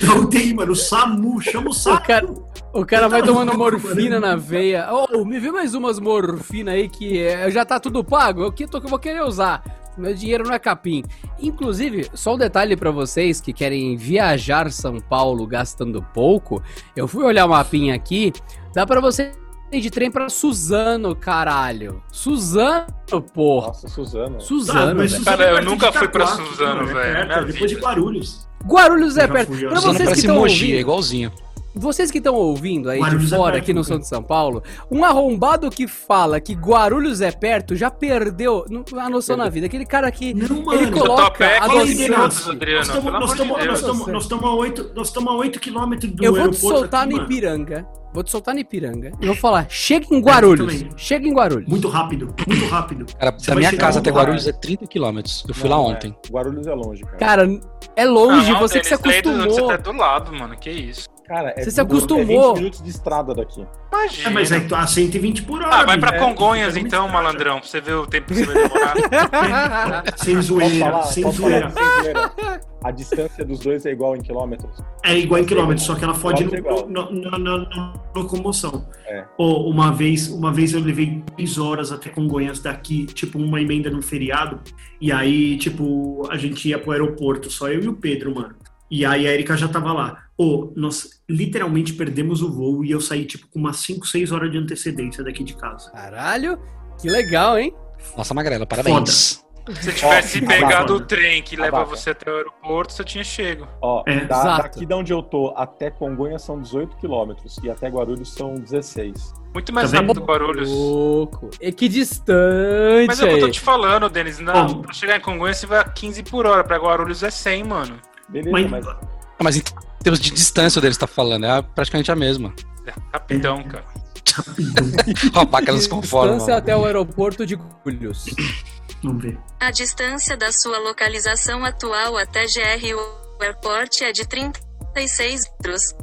da UTI, mano, o SAMU, chama o O SAMU. cara, o cara vai tava tomando morfina na veia. Ô, me vê mais umas morfina aí que é, já tá tudo pago. Eu que tô que eu vou querer usar. Meu dinheiro não é capim. Inclusive, só um detalhe pra vocês que querem viajar São Paulo gastando pouco. Eu fui olhar o mapinha aqui. Dá pra você ir de trem pra Suzano, caralho. Suzano, porra. Nossa. Suzano. Suzano Cara, é eu perto nunca de fui pra Itaquá, Suzano, é velho, é depois de. Guarulhos. Guarulhos é perto. Pra vocês que estão Mogi, é ouvindo, igualzinho. Vocês que estão ouvindo aí Guarulhos de é fora, perto, aqui no centro de São Paulo, um arrombado que fala que Guarulhos é perto já perdeu a noção na vida. Aquele cara que Não, ele mano. coloca Tatuapé, a 15 noção. minutos, Nós estamos a 8 nós estamos a 8 quilômetros do Eu vou te soltar aqui, no mano. Ipiranga. Vou te soltar no Ipiranga. E vou falar: chega em Guarulhos. também. Chega em Guarulhos. Muito rápido, muito rápido. Cara, Você da minha casa até. Guarulhos é 30 quilômetros. Eu fui lá Não, ontem. é. Guarulhos é longe, cara. Cara, é longe, Não, você que se acostumou. Você tá do lado, mano. Que isso. Cara, é Você se acostumou. É 20 minutos de estrada daqui. Imagina. É, mas é tu- a 120 por hora. Ah, vai pra É, Congonhas então, malandrão, pra você ver o tempo que você vai demorar. Sem zoeira, falar? sem zoeira. falar sem zoeira? A distância dos dois é igual em quilômetros. É igual em quilômetros, só que ela fode no, Quilômetro no, no- no- no- locomoção. É. Ô, uma, vez, uma vez eu levei 3 horas até Congonhas daqui, tipo, uma emenda no feriado. E aí, tipo, a gente ia pro aeroporto, só eu e o Pedro, mano. E aí a Erika já tava lá. Ô, nós literalmente perdemos o voo e eu saí, tipo, com umas 5, 6 horas de antecedência daqui de casa. Caralho, que legal, hein? Nossa, Magrela, parabéns. Se tivesse pegado abaca. o trem que Abaca. leva você até o aeroporto, você tinha chego. Ó, É. da- Exato. daqui de onde eu tô até Congonhas são 18 quilômetros e até Guarulhos são 16. Muito mais Tá rápido Guarulhos. Louco. E que distante Mas é o que eu tô te falando, Denis. Não, Bom. pra chegar em Congonhas você vai a 15 por hora. Pra Guarulhos é 100, mano. Beleza, Mas, mas, Ah, Mas em termos de distância deles tá falando, é praticamente a mesma. É rapidão, cara. Ó, a vaca não se conforma. Distância até o aeroporto de Guarulhos. vamos ver. A distância da sua localização atual até GR Airport é de 36 metros.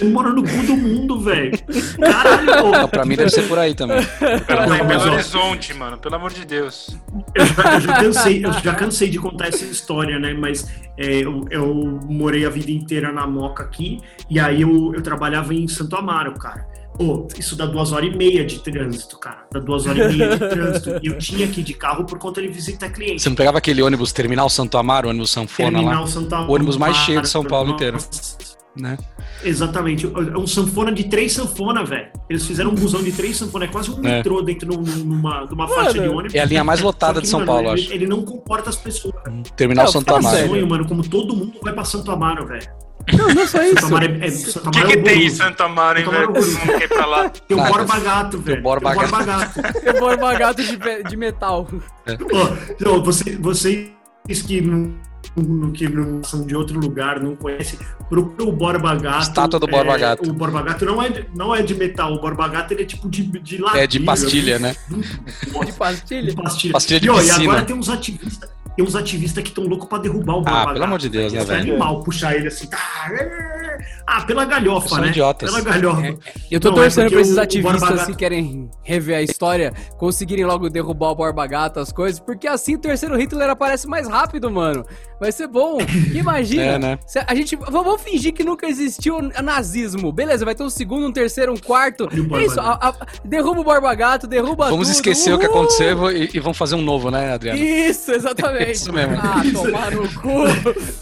Você mora no cu do mundo, velho. Caralho. Não, pra mim deve ser por aí também. Pela Não, mas, ó. Horizonte, mano. Pelo amor de Deus. Eu já, eu já cansei, eu já cansei de contar essa história, né? Mas é, eu, eu morei a vida inteira na Moca aqui, e aí eu, eu trabalhava em Santo Amaro, cara. Pô, isso dá duas horas e meia de trânsito, cara. Dá duas horas e meia de trânsito. E eu tinha que ir de carro por conta de visitar cliente. Você não pegava aquele ônibus Terminal Santo Amaro, ônibus Sanfona lá, Terminal Santo Amaro. O ônibus mais cheio de São Paulo inteiro. né? Exatamente. É um sanfona de três sanfona, velho. Eles fizeram um busão de três sanfona. É quase um É. metrô dentro num- numa, numa Mano, faixa de ônibus. É a linha mais lotada Só que, de São mano, Paulo, ele, acho. ele não comporta as pessoas. Terminal Não, Santo Amaro. sério. Sonho, mano, como todo mundo vai pra Santo Amaro, velho. Não, não só Santo isso. Amaro é, é, Santo O que, Amaro que é tem em. Santo Amaro, hein, velho? Amaro é pra lá. Tem o. Borba Gato, velho. Tem o Borba Gato. É Borba gato de, de metal. Ó, ó, você, vocês que não, não- que não são de outro lugar, não conhecem, procura o Borba Gato. Estátua do Borba É, Gato. O Borba Gato não é, de, não é de metal, o Borba Gato ele é tipo de, de ladrilho. É de pastilha, né? De pastilha. De pastilha. Pastilha de e, ó, e piscina. agora tem uns ativistas. Tem uns ativistas que estão loucos pra derrubar o Ah, pelo amor de Deus, né, Isso é velho? animal puxar ele assim. Tá, é, ah, pela galhofa, São né? idiotas. Pela galhofa. É, Eu tô Não, é torcendo porque pra esses o- o ativistas Gato- que querem rever a história conseguirem logo derrubar o Borba Gato, as coisas, porque assim o terceiro Hitler aparece mais rápido, mano. Vai ser bom. Imagina. É, né? A gente. Vamos fingir que nunca existiu o nazismo. Beleza, vai ter um segundo, um terceiro, um quarto. E o É isso. a- a- derruba o Borba Gato, derruba Vamos tudo. esquecer o que Uhul! aconteceu e, e vamos fazer um novo, né, Adriano? Isso, exatamente. Isso mesmo. Ah, tomar no cu.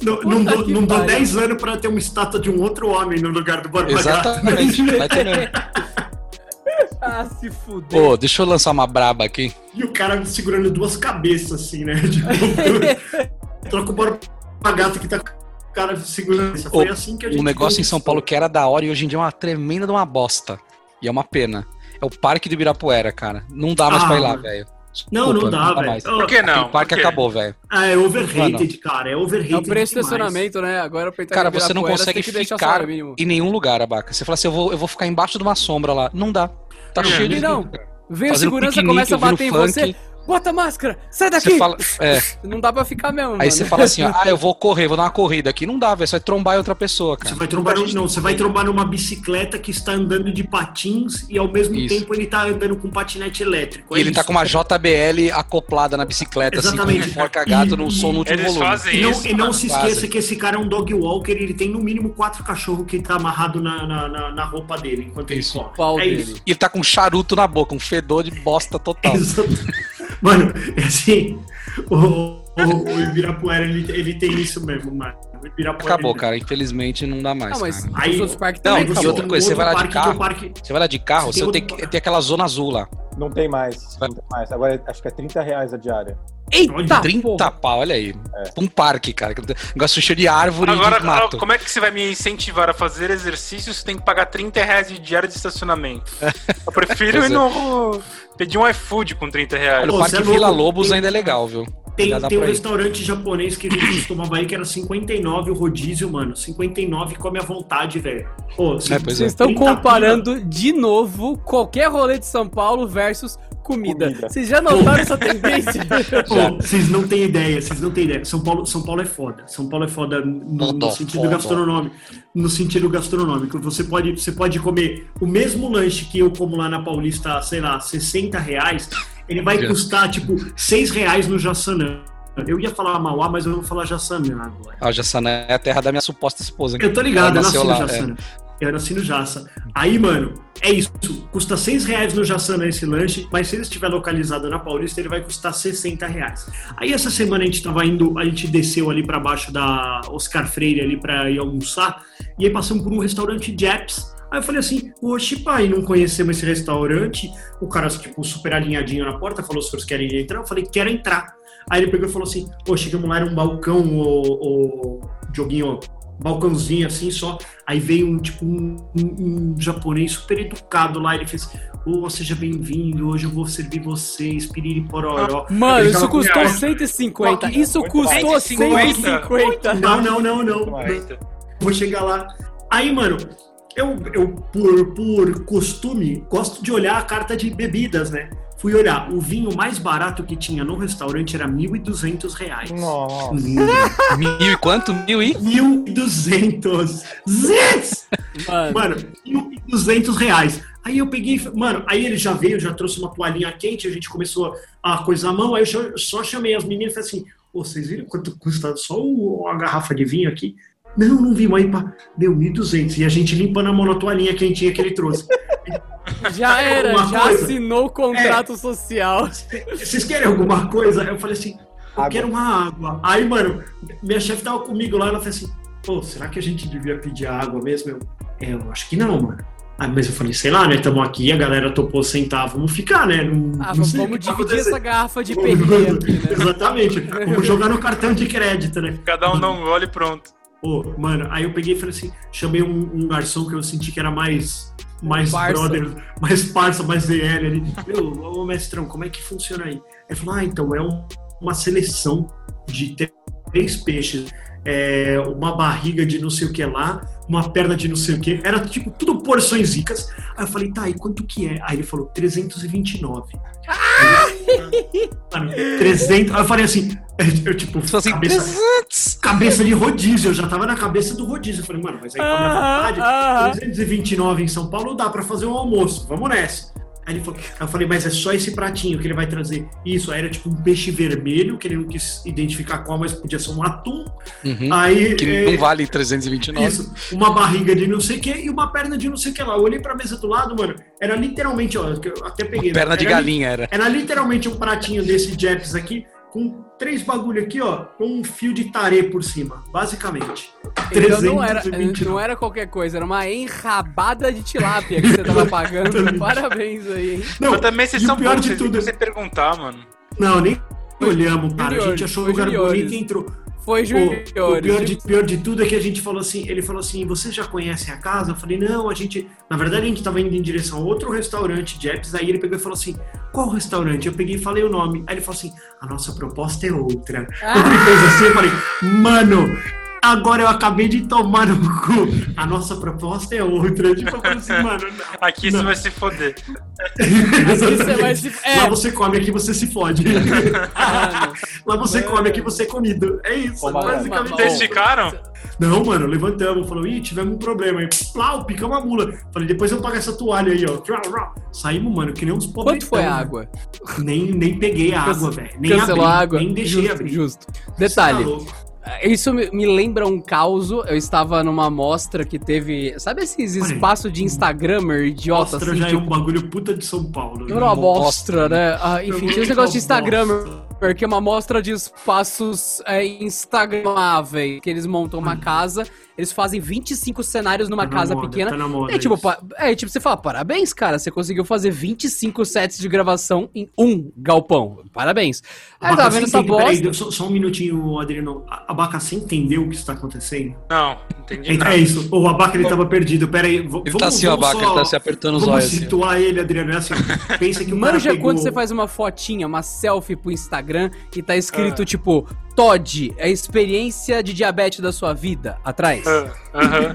Não, não dou, não dou pariu. 10 anos pra ter uma estátua de um outro homem no lugar do Borba Gato. Exatamente. Vai ter mesmo. Ah, se fuder. Pô, deixa eu lançar uma braba aqui. E o cara segurando duas cabeças, assim, né? Tipo, troca o Gato que tá cara segurando. Isso Foi assim que a gente Um negócio em São. Paulo que era da hora e hoje em dia é uma tremenda de uma bosta. E é uma pena. É o Parque do Ibirapuera, cara. Não dá mais Ah, pra ir lá, mano. velho. Não, não Desculpa, dá, velho. mais. Por que não? O parque acabou, velho. Ah, é overrated, cara. É overrated. É o preço do estacionamento, né? Agora pra entrar Cara, você não Ibirapuera, consegue o ficar em nenhum lugar, abaca. Você fala assim, eu vou, eu vou ficar embaixo de uma sombra lá. Não dá. Tá É. cheio de não. Vem o Fazendo segurança, começa a bater em funk. você. Bota a máscara! Sai daqui! Você fala, é, Não dá pra ficar mesmo, aí mano. você fala assim, ó, ah, eu vou correr, vou dar uma corrida aqui. Não dá, velho. Você vai trombar em outra pessoa, Você cara. vai trombar, num- não, você vai trombar numa bicicleta que está andando de patins e ao mesmo Isso. tempo ele tá andando com patinete elétrico. E É ele tá isso. com uma JBL acoplada na bicicleta, Exatamente. assim, com um porca-gato no som no último Eles volume. fazem E não, isso. e não se esqueça que esse cara é um dog walker, ele tem no mínimo quatro cachorros que tá amarrado na, na, na- na roupa dele enquanto ele Isso. corre. Pau é dele. isso. E ele tá com um charuto na boca, um fedor de bosta total. Exato. Mano, é assim, o, o, o Ibirapuera, ele, ele tem isso mesmo, mano. Acabou, cara. Infelizmente não dá mais. Não, mas cara. Aí- os outros parques Não, também e você acabou. outra coisa, você vai lá de é carro, parque- Você vai lá de carro, Você você tem outro- tem aquela zona azul lá. Não tem mais, não tem mais. Agora é- acho que é 30 reais a diária. Eita, 30 porra. pau, olha aí. Um parque, cara. Negócio cheio de árvore e Agora, de mato. como é que você vai me incentivar a fazer exercício se tem que pagar 30 reais de diária de estacionamento? Eu prefiro ir é. no. pedir um iFood com 30 reais. Olha, o Pô, Parque é. Vila Lobos Tem- ainda é legal, viu? Tem, tem um ir. restaurante japonês que a gente costumava ir que era 59 o rodízio, mano. 59 come à vontade, velho. É, pois Vocês estão 30 comparando de novo qualquer rolê de São Paulo versus comida. Vocês já notaram essa tendência? Vocês não têm ideia, vocês não têm ideia. São Paulo, São Paulo é foda. São Paulo é foda no, no sentido foda. gastronômico. No sentido gastronômico. Você pode, você pode comer o mesmo lanche que eu como lá na Paulista, sei lá, 60 reais. Ele vai custar, tipo, 6 reais no Jaçanã. Eu ia falar Mauá, mas eu vou falar Jaçanã agora. Ah, Jaçanã é a terra da minha suposta esposa. Eu tô ligado, eu nasci no lá, é. Jaçanã. Eu nasci no Jaça. Aí, mano, é isso. Custa 6 reais no Jaçanã esse lanche, mas se ele estiver localizado na Paulista, ele vai custar 60 reais. Aí essa semana a gente tava indo, a gente desceu ali pra baixo da Oscar Freire ali pra ir almoçar, e aí passamos por um restaurante Japs. Aí eu falei assim, oxe, pai, não conhecemos esse restaurante. O cara, tipo, super alinhadinho na porta, falou se vocês querem entrar. Eu falei, quero entrar. Aí ele pegou e falou assim, pô, chegamos lá, era um balcão, o, o Dioguinho, balcãozinho assim só. Aí veio um tipo um, um- um japonês super educado lá. Ele fez: Ô, seja bem-vindo, hoje eu vou servir vocês, piriri pororó. Mano, Ele isso custou 150. Isso custou 150. 150. Não, não, não, não. Vou chegar lá. Aí, mano, eu, eu por, por costume, gosto de olhar a carta de bebidas, né? Fui olhar, o vinho mais barato que tinha no restaurante era 1.200 reais. Nossa. Mil e quanto? Mil e? 1.200. Zés! Mano, Mano, 1.200 reais. Aí eu peguei, e mano, aí ele já veio, já trouxe uma toalhinha quente, a gente começou a coisar a mão, aí eu só, chamei as meninas e falei assim, "Ô, vocês viram quanto custa só a garrafa de vinho aqui? Não, não vimos, aí pá, deu 1.200, e a gente limpando a mão na toalhinha quentinha que ele trouxe. já era, já coisa. assinou o contrato social. Vocês querem alguma coisa? Aí eu falei assim, eu Água. quero uma água. Aí, mano, minha chefe tava comigo lá, ela falou assim, pô, será que a gente devia pedir água mesmo? Eu, é, eu acho que não, mano. Aí, mas eu falei, sei lá, né? Estamos aqui, a galera topou sentar, vamos ficar, né? Não, Ah, não sei vamos vai dividir acontecer. essa garrafa de perrier né? Exatamente. Vamos jogar no cartão de crédito, né? Cada um dá um gole e pronto. Pô, mano, aí eu peguei e falei assim, chamei um, um garçom que eu senti que era mais mais Parça. brother, mais parça, mais DL ali. Meu, ô mestrão, como é que funciona aí? Ele falou, ah, então é um- uma seleção de três peixes, é, uma barriga de não sei o que lá, uma perna de não sei o que. Era tipo tudo porções ricas. Aí eu falei, tá, e quanto que é? Aí ele falou, 329. Mano, 300. Aí eu falei assim, Eu, tipo, assim, cabeça, 300! cabeça de rodízio, eu já tava na cabeça do rodízio. Eu falei, mano, mas aí come à Aham, vontade, aham. 329 em São Paulo dá pra fazer um almoço, vamos nessa. Aí ele falou, eu falei, mas é só esse pratinho que ele vai trazer. Isso, aí era tipo um peixe vermelho, que ele não quis identificar qual, mas podia ser um atum. Uhum. Aí. Que é, não vale 329. Isso, uma barriga de não sei o que e uma perna de não sei o que lá. Eu olhei pra mesa do lado, mano, era literalmente, ó, eu até peguei. Perna de era li- galinha era. Era literalmente um pratinho desse Jeps aqui, com três bagulho aqui, ó, com um fio de tarê por cima, basicamente. Então não era, 329. não era qualquer coisa, era uma enrabada de tilápia que você tava pagando. Parabéns aí, hein? Não, Mas também vocês e o são pior bons, de tudo- você perguntar, mano. não, nem olhamos, cara. A gente achou o lugar bonito e entrou. Foi O, o pior, de, pior de tudo é que a gente falou assim, ele falou assim, vocês já conhecem a casa? Eu falei, não, a gente, na verdade a gente tava indo em direção a outro restaurante, Jeps, aí ele pegou e falou assim, qual restaurante? Eu peguei e falei o nome, aí ele falou assim, a nossa proposta é outra. Quando ele fez assim, eu falei, mano, agora eu acabei de tomar no cu, a nossa proposta é outra. Tipo, eu assim, mano, não. Aqui você Não. vai se foder. você vai se- é. Lá você come, aqui você se fode. Mano, Lá você Mano. come, aqui você é comido. É isso, Ô, Magrelo. basicamente. Bom. Vocês ficaram? Não, mano, levantamos, falou, ih, tivemos um problema aí. Plau, picamos a mula. Falei, depois eu pago essa toalha aí, ó. Saímos, mano, que nem uns pobres. Quanto foi a água? Nem, nem peguei a água, velho. Nem Cancelou abri, a água? Nem deixei justo, abrir. justo. Você Detalhe, tá louco. Isso me, lembra um caos. Eu estava numa mostra que teve. Sabe esses espaços de Instagrammer idiota Mostra assim? já é Tipo, um bagulho puta de São Paulo. não era uma Mostra, né? Ah, enfim, tinha esse negócio de Instagrammer. Porque é uma mostra de espaços é, instagramáveis, que eles montam uma casa, eles fazem 25 cenários numa Tá casa moda, pequena. Tá na moda. É tipo, é tipo, você fala, parabéns, cara, você conseguiu fazer 25 sets de gravação em um galpão. Parabéns. Aí eu tava Abacacê vendo essa entende- peraí, bosta. só, só um minutinho, Adriano. A Abacacê entendeu o que está acontecendo? Não, entendi É, nada. é isso. O Abaca ele tava perdido. Pera aí. v- Ele vamos, tá assim, vamos Abaca, só- ele tá se apertando os Vamos olhos. Assim. situar ele, Adriano. É assim, pensa que o Mano, cara já pegou... quando você faz uma fotinha, uma selfie pro Instagram e tá escrito Ah. tipo, Todd, a experiência de diabetes da sua vida, atrás. Ah, Aham.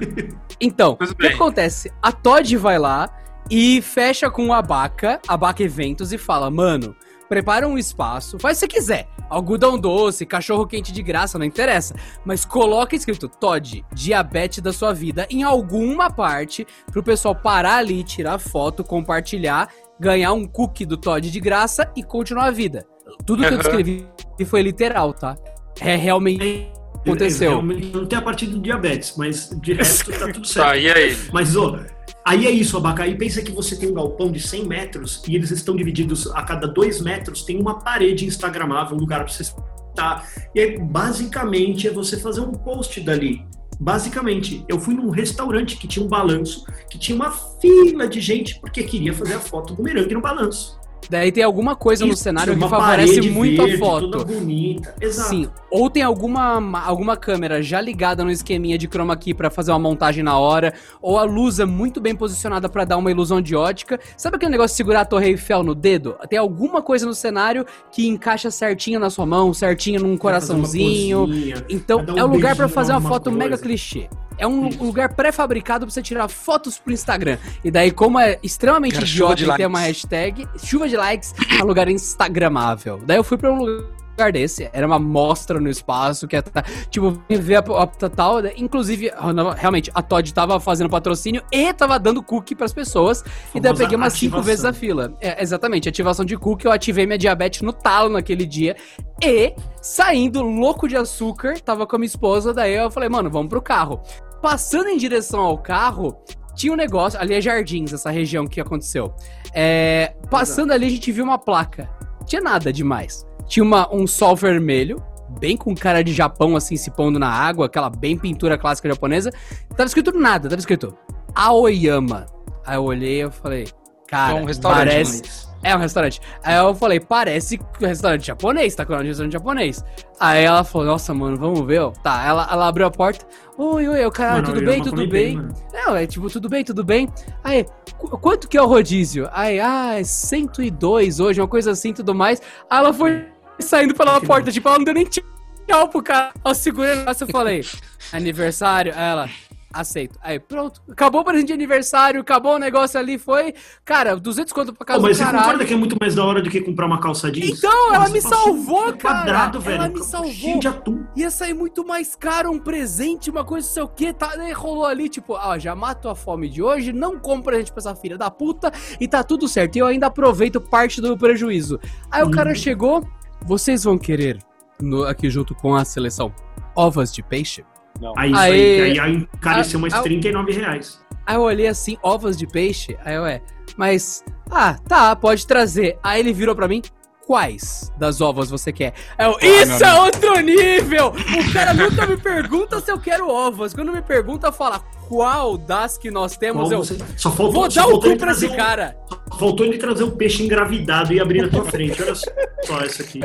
Então, Tudo o que acontece? A Todd vai lá e fecha com o Abaca, Abaca Eventos, e fala: Mano, prepara um espaço, faz o que você quiser. Algodão doce, cachorro quente de graça, não interessa. Mas coloca escrito Todd, diabetes da sua vida, em alguma parte, pro pessoal parar ali, tirar foto, compartilhar, ganhar um cookie do Todd de graça e continuar a vida. Tudo que eu descrevi foi literal, tá? É realmente. Aconteceu. Realmente Não tem a parte do diabetes, mas de resto tá tudo certo. Tá, e aí? Mas, ó, aí é isso, Abaca. Aí pensa que você tem um galpão de 100 metros e eles estão divididos a cada 2 metros, tem uma parede instagramável, um lugar pra você estar. E aí, basicamente, é você fazer um post dali. Basicamente, eu fui num restaurante que tinha um balanço, que tinha uma fila de gente porque queria fazer a foto do merengue no balanço. Daí tem alguma coisa no Isso, cenário que favorece muito verde, a foto. Toda bonita. Exato. Sim, ou tem alguma, alguma câmera já ligada no esqueminha de chroma key pra fazer uma montagem na hora, ou a luz é muito bem posicionada pra dar uma ilusão de ótica. Sabe aquele negócio de segurar a Torre Eiffel no dedo? Tem alguma coisa no cenário que encaixa certinho na sua mão, certinho num coraçãozinho. Então um é o lugar pra beijinho fazer uma foto mega coisa. clichê. É um Isso. lugar pré-fabricado pra você tirar fotos pro Instagram. E daí, como é extremamente Cara, idiota likes. uma hashtag, chuva de likes, é um lugar instagramável. Daí eu fui pra um lugar desse, era uma mostra no espaço, que tá- tipo, ver a, a tal, né? inclusive, ah, realmente, a Todd tava fazendo patrocínio e tava dando cookie pras pessoas, e daí eu Famosa peguei umas cinco ativação. vezes a fila. É, exatamente, ativação de cookie, eu ativei minha diabetes no talo naquele dia, e, saindo louco de açúcar, tava com a minha esposa, daí eu falei, mano, vamos pro carro. Passando em direção ao carro, tinha um negócio, ali é Jardins, essa região que aconteceu. É, passando ali, a gente viu uma placa. Tinha nada demais. Tinha uma, um sol vermelho, bem com cara de Japão, assim, se pondo na água, aquela bem pintura clássica japonesa. Tava escrito nada, tava escrito Aoyama. Aí eu olhei e falei, cara, É um restaurante, parece... É um restaurante. Aí eu falei, parece um restaurante japonês, tá com um restaurante japonês. Aí ela falou, nossa, mano, vamos ver, ó. Tá, ela, ela abriu a porta. Oi, oi, o cara, Mano, tudo bem, tudo bem. mano. Não, é tipo, tudo bem, tudo bem. Aí, qu- quanto que é o rodízio? Aí, ah, é 102 hoje, uma coisa assim, tudo mais. Aí ela foi saindo pela Que porta, tipo, ela não deu nem tchau pro cara. Eu o negócio e falei, aniversário? Ela, aceito. Aí, pronto. Acabou o presente de aniversário, acabou o negócio ali, foi. Cara, 200 conto pra casa Pô, mas do você caralho. concorda que é muito mais da hora do que comprar uma calça jeans? Então, ela me passou salvou, um cara. Quadrado, Ela velho. me salvou. De atum. Ia sair muito mais caro um presente, uma coisa, não sei o que, tá? Daí rolou ali, tipo, ó, já mato a fome de hoje, não compro presente pra essa filha da puta e tá tudo certo. E eu ainda aproveito parte do prejuízo. Aí o cara Uhum. chegou, vocês vão querer, no- aqui junto com a seleção, ovas de peixe? Não. Aí, Aê. aí, aí encareceu mais ah, 39 reais. Aí eu olhei assim, ovas de peixe? Aí eu, é, mas, ah, tá, pode trazer. Aí ele virou pra mim, quais das ovas você quer? Aí eu, isso é outro nível! O cara nunca me pergunta se eu quero ovas. Quando me pergunta, fala, qual das que nós temos? Qual eu, você- Só faltou, vou só dar o cu pra esse um- cara. Só faltou ele trazer um peixe engravidado e abrir na tua frente. Olha só, só essa aqui.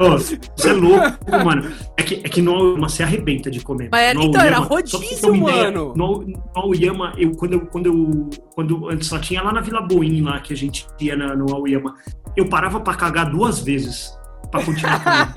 Ô, você é louco, mano. É que, é que no Aoyama você arrebenta de comer. Mas era- No então, era Aoyama, rodízio, mano. No, no Aoyama, eu, quando, eu, quando eu. Quando antes só tinha lá na Vila Boim, lá que a gente ia na- no Aoyama, eu parava pra cagar duas vezes pra continuar comendo.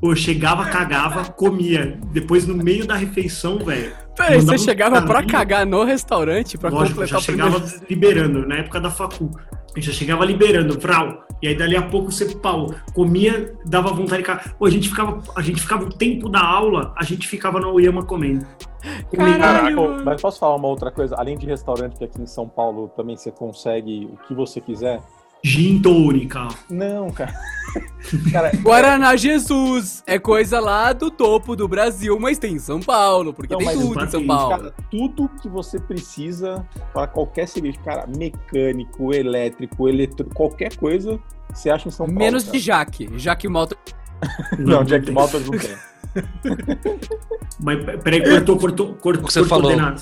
Pô, eu chegava, cagava, comia. Depois, no meio da refeição, velho. Peraí, você um chegava pra carrinho. cagar no restaurante pra Lógico, eu já completar o primeiro... chegava liberando, na época da facu. Eu já chegava liberando, vral. E aí dali a pouco você pau, comia, dava vontade de cagar. Pô, a gente ficava, a gente ficava o tempo da aula, a gente ficava no Oyama comendo. Comendo. Mano. mas posso falar uma outra coisa? Além de restaurante que aqui em São Paulo também você consegue o que você quiser? Gin tônica. Não, cara. cara, Guaraná Jesus é coisa lá do topo do Brasil, mas tem em São Paulo, porque Não, tem tudo em São Paulo. cara, tudo que você precisa para qualquer serviço, cara, mecânico, elétrico, eletrônico, qualquer coisa, você acha em São Paulo. Menos cara. de Jaque. Jaque Malta. Não, Jack Maltas não tem. Mas peraí, cortou, cortou, cortou. O que você cortou falou?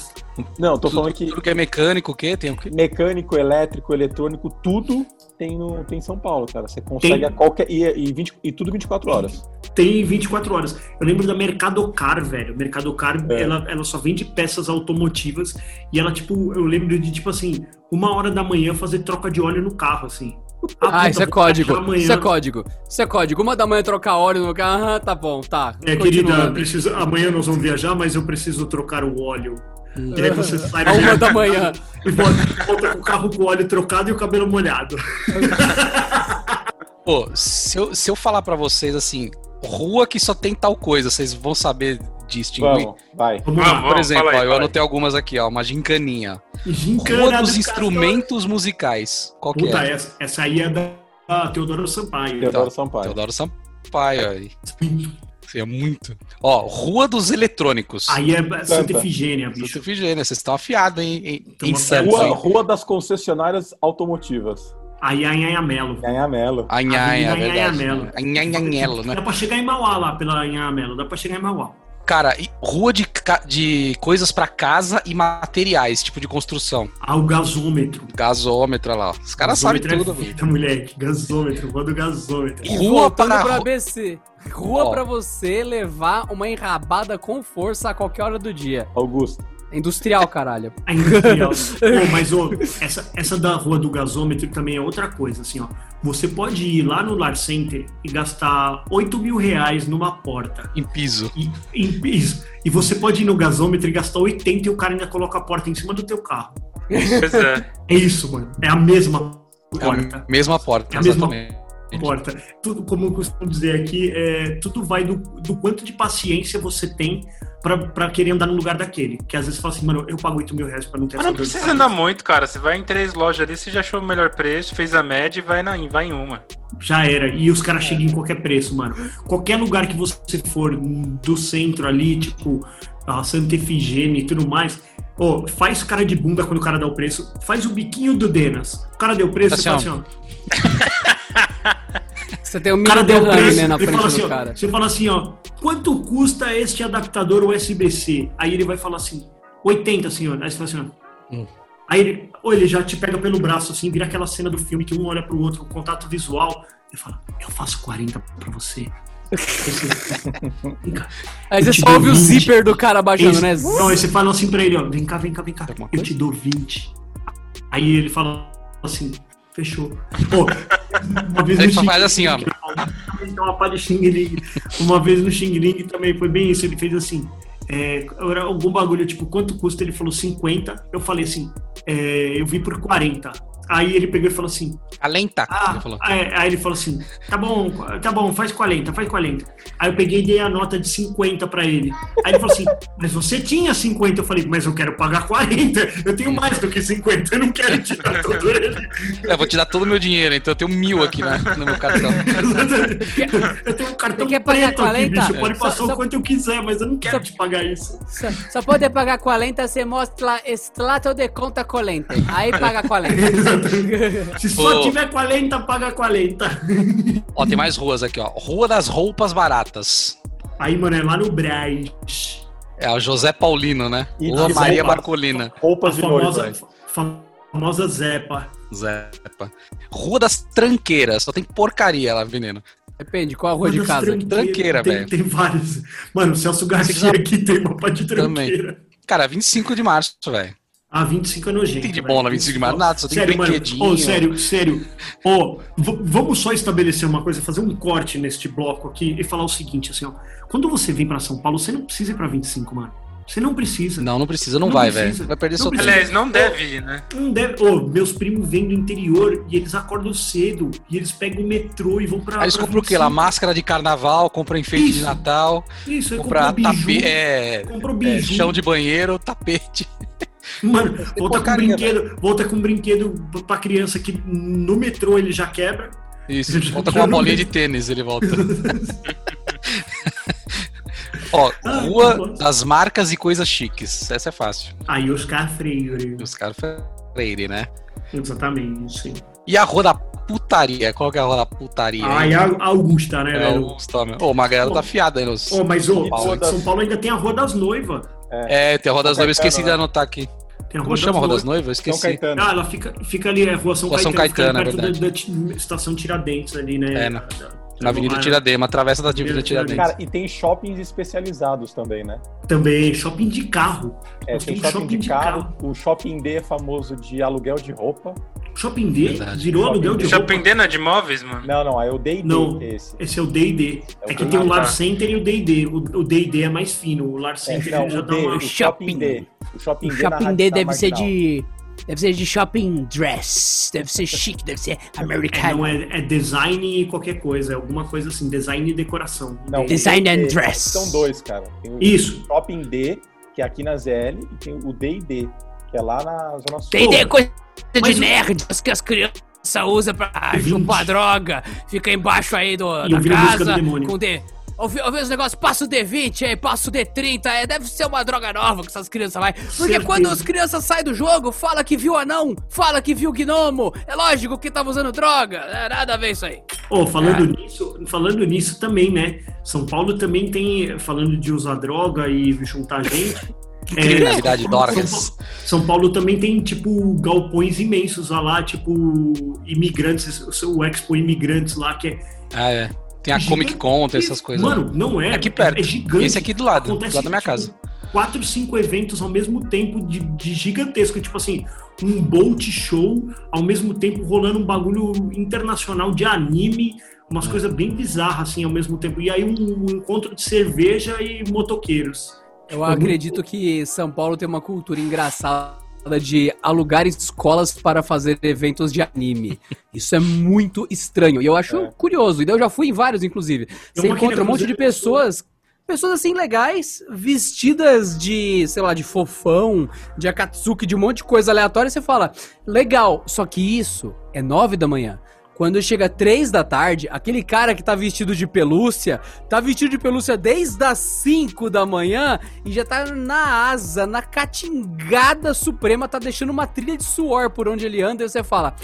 Não, tô Tudo, falando que tudo que é mecânico, o quê? Tem o quê? mecânico, elétrico, eletrônico, tudo tem, no, tem em São Paulo, cara. Você consegue Tem. a qualquer. E, e, 20, e tudo 24 horas. Tem 24 horas. Eu lembro da Mercadocar, velho. Mercadocar, É. ela, ela só vende peças automotivas e ela, tipo, eu lembro de, tipo assim, uma hora da manhã fazer troca de óleo no carro, assim. Ah, puta, isso é código. amanhã. Isso é código. Isso é código. Uma da manhã trocar óleo no carro. Ah, tá bom, tá. É, querida, preciso, amanhã nós vamos viajar, mas eu preciso trocar o óleo. E aí você sai A uma da manhã. e volta, volta com o carro com o óleo trocado e o cabelo molhado. Pô, se eu, se eu falar pra vocês assim, rua que só tem tal coisa, vocês vão saber distinguir. Vamos, vai. Vamos Ah. Por exemplo, aí, ó, eu anotei algumas aqui, ó, uma gincaninha. Gincana Rua do dos Castor. instrumentos musicais. Qual que Puta, é? essa, essa aí é da Teodoro Sampaio. Teodoro Sampaio. Teodoro Sampaio aí. É muito. Ó, Rua dos Eletrônicos. Aí é Santa Santa. Efigênia, Santa bicho. Efigênia, vocês estão afiados em, em, em Santos, Rua, hein? Rua das concessionárias automotivas. É Anhanhamelo. Ganhamelo. Anhanha, é Avenida verdade. Anhanhamelo. Anhanhanhelo, né? Dá pra chegar em Mauá lá, pela Anhanhamelo. Dá pra chegar em Mauá. Cara, e rua de, de coisas pra casa e materiais, tipo de construção. Ah, o gasômetro. Gasômetro olha lá. Os caras sabem Gasômetro tudo, é velho. fita, moleque. Gasômetro, rua do gasômetro. E Rua para pra ru- ABC. Rua Ó. pra você levar uma enrabada com força a qualquer hora do dia. Augusto. Industrial, caralho. A industrial. Pô, mas ô, essa, essa da rua do gasômetro também é outra coisa, assim, ó. Você pode ir lá no Lar Center e gastar 8 mil reais numa porta. Em piso. E, em piso. E você pode ir no gasômetro e gastar 80 e o cara ainda coloca a porta em cima do teu carro. Pois é. É isso, mano. É a mesma É porta. a mesma porta, É a mesma exatamente. Porta. Tudo, como eu costumo dizer aqui, é, tudo vai do, do quanto de paciência você tem pra, pra querer andar no lugar daquele. Que às vezes você fala assim, mano, eu pago 8 mil reais pra não ter Mas não precisa andar muito, cara. Você vai em três lojas ali, você já achou o melhor preço, fez a média e vai, na, vai em uma. Já era. E os caras chegam em qualquer preço, mano. Qualquer lugar que você for do centro ali, tipo a Santa Efigênia e tudo mais, ô, faz cara de bunda quando o cara dá o preço. Faz o biquinho do Denas. O cara deu preço, você Assim, fala assim, ó. Você tem um O cara deu preço, né, na frente fala assim, do ó, cara. você fala assim, ó, quanto custa este adaptador USB-C? Aí ele vai falar assim, 80, senhor. Aí você fala assim, ó. Hum. Aí ele, ou ele já te pega pelo braço, assim, vira aquela cena do filme que um olha pro outro, com contato visual, e fala, eu faço 40 pra você. Aí você- Vem cá. Aí você só ouve o 20. zíper do cara baixando, Isso. né? Não, aí você fala assim pra ele, ó, vem cá, vem cá, vem cá, Alguma eu te dou 20. Aí ele fala assim, fechou. Pô, uma vez Ele no só faz assim, ó. Então, uma pá de Xing Ling. Uma vez no Xing Ling também foi bem isso, ele fez assim, é, era algum bagulho, tipo, quanto custa? Ele falou 50. Eu falei assim, é, eu vi por 40. Aí ele pegou e falou assim, Alenta, ah, ele falou. aí, aí ele falou assim, tá bom, tá bom, faz 40, faz 40. Aí eu peguei e dei a nota de 50 pra ele. Aí ele falou assim, mas você tinha 50. Eu falei, mas eu quero pagar 40. Eu tenho mais do que 50, eu não quero tirar todo ele. É, vou te dar todo o meu dinheiro, então eu tenho mil aqui na- no meu cartão. Eu tenho um cartão Você quer pagar preto aqui, 40? bicho. Pode Só- passar só- o quanto eu quiser, mas eu não quero só- te pagar isso. Só, só pode pagar 40 se mostra extrato de conta corrente. Aí paga 40. Se só tiver 40, paga 40. Ó, tem mais ruas aqui, ó. Rua das Roupas Baratas. Aí, mano, é lá no Braz. É o José Paulino, né? E Rua Maria roupa. Marcolina. Roupas de famosa, fa- famosa Zepa. Zepa. Rua das Tranqueiras. Só tem porcaria lá, veneno. Depende, qual a rua de casa? tranqueiras, Tranqueira, tem, velho. Tem vários. Mano, o Celso Garcia aqui tem mapa de Também. tranqueira. Cara, 25 de março, velho. Ah, 25 é nojento. Tem de bom na 25 de março? Nada, só tem sério, mano. brinquedinho. Ô, sério, sério. Ô, v- vamos só estabelecer uma coisa, fazer um corte neste bloco aqui e falar o seguinte, assim, ó. Quando você vem pra São Paulo, você não precisa ir pra 25, mano. Você não precisa. Não, não precisa, não, Não vai, velho. Vai perder Não seu precisa. tempo. Aliás, não deve ir, né? Não deve. Ô, meus primos vêm do interior e eles acordam cedo e eles pegam o metrô e vão pra. Aí eles pra compram o quê? Lá, 25. máscara de carnaval, compram enfeite de Isso. Natal, Isso, aí comprar compra biju. tapete, é, Compra é, biju. chão de banheiro, tapete. Mano, volta com porcaria, brinquedo, volta com brinquedo pra criança que no metrô ele já quebra. Isso, volta com uma bolinha de tênis, ele volta. Ó, Ah, Rua que bom. das Marcas e Coisas Chiques. Essa é fácil. Aí Oscar Freire. Os caras Freire, né? Exatamente, sim. E a Rua da Putaria? Qual que é a Rua da Putaria? Ah, e a Augusta, né, É velho? Augusta, meu. Ô, uma galera tá afiada aí nos. Ô, mas ô, Paulo. São Paulo ainda tem a Rua das Noivas. É, tem a Rua das Noivas, esqueci de Caetano, anotar aqui. Tem a Como chama a Rua das Noivas. Noivas? São Esqueci. Caetano. Ah, ela fica, fica ali, é Rua São Rua São Caetano, Caetano, é perto da, da ti- estação Tiradentes ali, né? É, na- Da- Na Avenida Tiradema, atravessa da Avenida Tiradentes. Cara, e tem shoppings especializados também, né? Também, shopping de carro. É, Nós tem temos shopping, de carro, o Shopping D é famoso de aluguel de roupa. Shopping D Verdade. virou Shopping aluguel D. de Shopping roupa. D não é de móveis, mano? Não, não, é o D&D Não. esse. Esse é o D&D. É É, que tem o Lar tá. Center e o D&D. O, o D&D é mais fino. O Lar É, Center não, ele já o dá D, uma... o Shopping D. O Shopping O D, shopping D tá deve ser de. Deve ser de shopping dress. Deve ser chique, deve ser É, americano. não, é, é design e qualquer coisa. É alguma coisa assim. Design e decoração. Não, Design D&D, and dress. São dois, cara. Tem o Isso. Shopping D, que é aqui na ZL, e tem o D&D, que é lá na Zona Sul. Tem de coisa Mas de o- nerds que as crianças usam pra chupar droga. Fica embaixo aí do, E da casa. Com D. Ouvi, ouvi os negócios, passa o D20 aí, passa o D30, é, deve ser uma droga nova que essas crianças vai. Porque Certeza. quando as crianças saem do jogo, fala que viu anão, fala que viu gnomo. É lógico que tava usando droga. É, nada a ver isso aí. Oh, falando nisso, falando nisso também, né? São Paulo também tem, falando de usar droga e juntar gente. É, Criminalidade, São. Paulo- São Paulo também tem, tipo, galpões imensos lá, tipo, imigrantes, o Expo Imigrantes lá, que é. Ah, é. Tem a Comic Con, tem essas coisas. Mano, não é. É aqui perto. É gigante. Esse aqui do lado, do Acontece, lado da minha tipo, casa. Quatro, cinco eventos ao mesmo tempo de, de gigantesco. Tipo assim, um Bolt Show, ao mesmo tempo rolando um bagulho internacional de anime, umas É. coisas bem bizarras, assim, ao mesmo tempo. E aí um, um encontro de cerveja e motoqueiros. Eu É muito acredito que São Paulo tem uma cultura engraçada de alugar escolas para fazer eventos de anime. Isso é muito estranho. E eu acho É. curioso. E eu já fui em vários, inclusive. Eu Você aqui encontra um monte de pessoas. Pessoas assim legais, vestidas de, sei lá, de fofão, de akatsuki, de um monte de coisa aleatória, e você fala, legal, só que isso é nove da manhã. Quando chega três da tarde, aquele cara que tá vestido de pelúcia, tá vestido de pelúcia desde as 5 da manhã e já tá na asa, na catingada suprema, tá deixando uma trilha de suor por onde ele anda e você fala.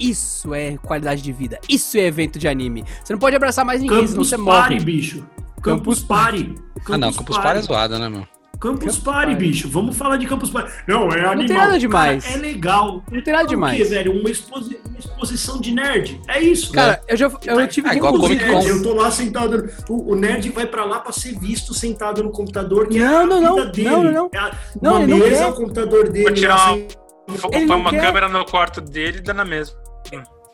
Isso é qualidade de vida. Isso é evento de anime. Você não pode abraçar mais ninguém, senão Campus você Party, morre. bicho. Campus Campus Party. Ah, não, Campus Party é zoada, né, meu? Campus Party, bicho. Vamos falar de Campus Party. Não, é animal. tem nada demais. Cara, é legal. Não tem nada É o demais. quê, velho? Uma, exposi- uma exposição de nerd. É isso. Cara, eu já eu tive Ah, que igual Comic Con. Eu tô lá sentado. O, o nerd vai pra lá pra ser visto sentado no computador. Que Não, é a não, vida não. Dele. Não, não, não. É a- Não, uma ele não mesa, o computador dele. Vou tirar lá, uma, não uma câmera no quarto dele e dá na mesma.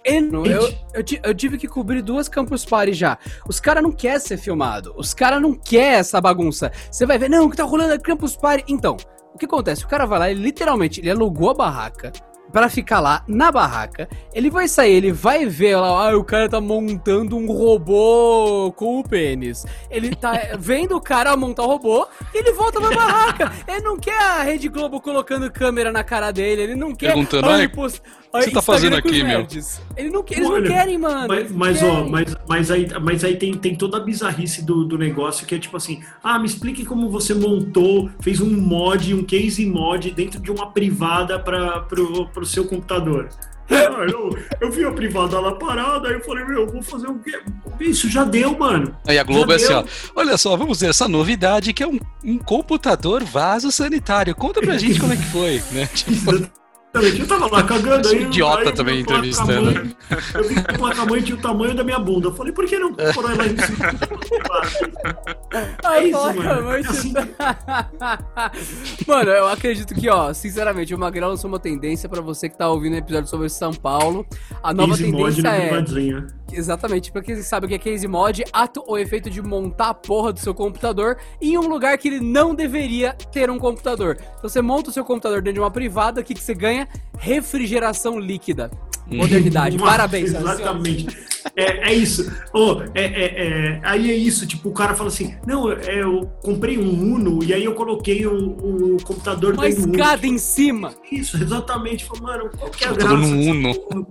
Eno, eu, eu, eu tive que cobrir duas Campus Party já. Os caras não querem ser filmado. Os caras não querem essa bagunça. Você vai ver, não, o que tá rolando é Campus Party. Então, o que acontece? O cara vai lá, ele literalmente, ele alugou a barraca pra ficar lá na barraca. Ele vai sair, ele vai ver lá, ah, o cara tá montando um robô com o pênis. Ele tá vendo o cara montar o robô e ele volta pra barraca. Ele não quer a Rede Globo colocando câmera na cara dele, ele não quer. Perguntando, "Ai, "Ai, post- você tá Instagram fazendo aqui, meu?" nerds." Ele não, quer- eles Olha, não querem, mano. Mas, mas, ó, querem. mas, mas aí, mas aí tem, tem toda a bizarrice do, do negócio que é tipo assim: ah, me explique como você montou, fez um mod, um case mod dentro de uma privada para pro, pro seu computador. Ah, eu, eu vi a privada lá parada, aí eu falei, meu, eu vou fazer o quê? Isso já deu, mano. Aí a Globo é Já assim, ó. Olha só, vamos ver essa novidade que é um, um computador vaso sanitário. Conta pra gente como é que foi, né? Tipo. Eu tava lá cagando aí. idiota aí também entrevistando. mãe, Eu vi que a placa-mãe tinha o tamanho da minha bunda. Eu falei, por que não pôr ela em cima? É isso, mano. mãe, É assim. Mano, eu acredito que, ó, sinceramente, o Magrelo lançou uma tendência pra você que tá ouvindo o episódio sobre São Paulo. A nova Easy mod tendência na é. privadinha. Exatamente, pra quem sabe o que é case mod, ato ou efeito de montar a porra do seu computador em um lugar que ele não deveria ter um computador. Então você monta o seu computador dentro de uma privada, o que, que você ganha? Refrigeração líquida. Modernidade. Parabéns. Exatamente. É, é isso. Oh, é, é, é, aí é isso, tipo, o cara fala assim, não, é, eu comprei um Uno e aí eu coloquei o, o computador Uma dentro do Uno. escada em cima. Isso, exatamente. Falei, mano, qual que é a graça? no Uno.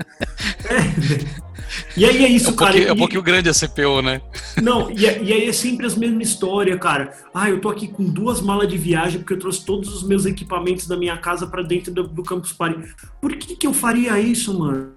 É. E aí é é isso, um, cara. é um pouquinho grande a CPU, né? Não, e, é- e aí é sempre as mesmas histórias, cara. Ah, eu tô aqui com duas malas de viagem porque eu trouxe todos os meus equipamentos da minha casa pra dentro do, do Campus Party. Por que que eu faria isso, mano?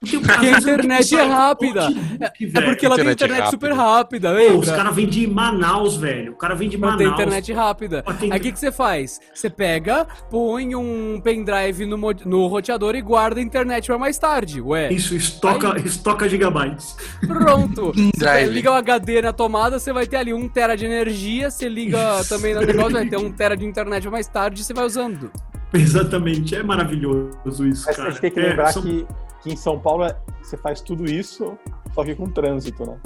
Porque, a tenho internet é rápida. notebook, É velho. porque ela tem Internet rápida. super rápida, Pô, os caras vêm de Manaus, velho. O cara vem de Manaus. internet rápida. Ter- Aí o que, que você faz? Você pega, põe um pendrive no, no roteador e guarda a internet pra mais tarde. Ué, Isso, estoca, estoca gigabytes. pronto. Você liga o HD na tomada, você vai ter ali um tera de energia. Você liga também no negócio, vai ter um tera de internet pra mais tarde e você vai usando. Exatamente. É maravilhoso isso, Mas a cara. gente tem que É, lembrar são- que, que em São Paulo é- você faz tudo isso, só que com trânsito, né?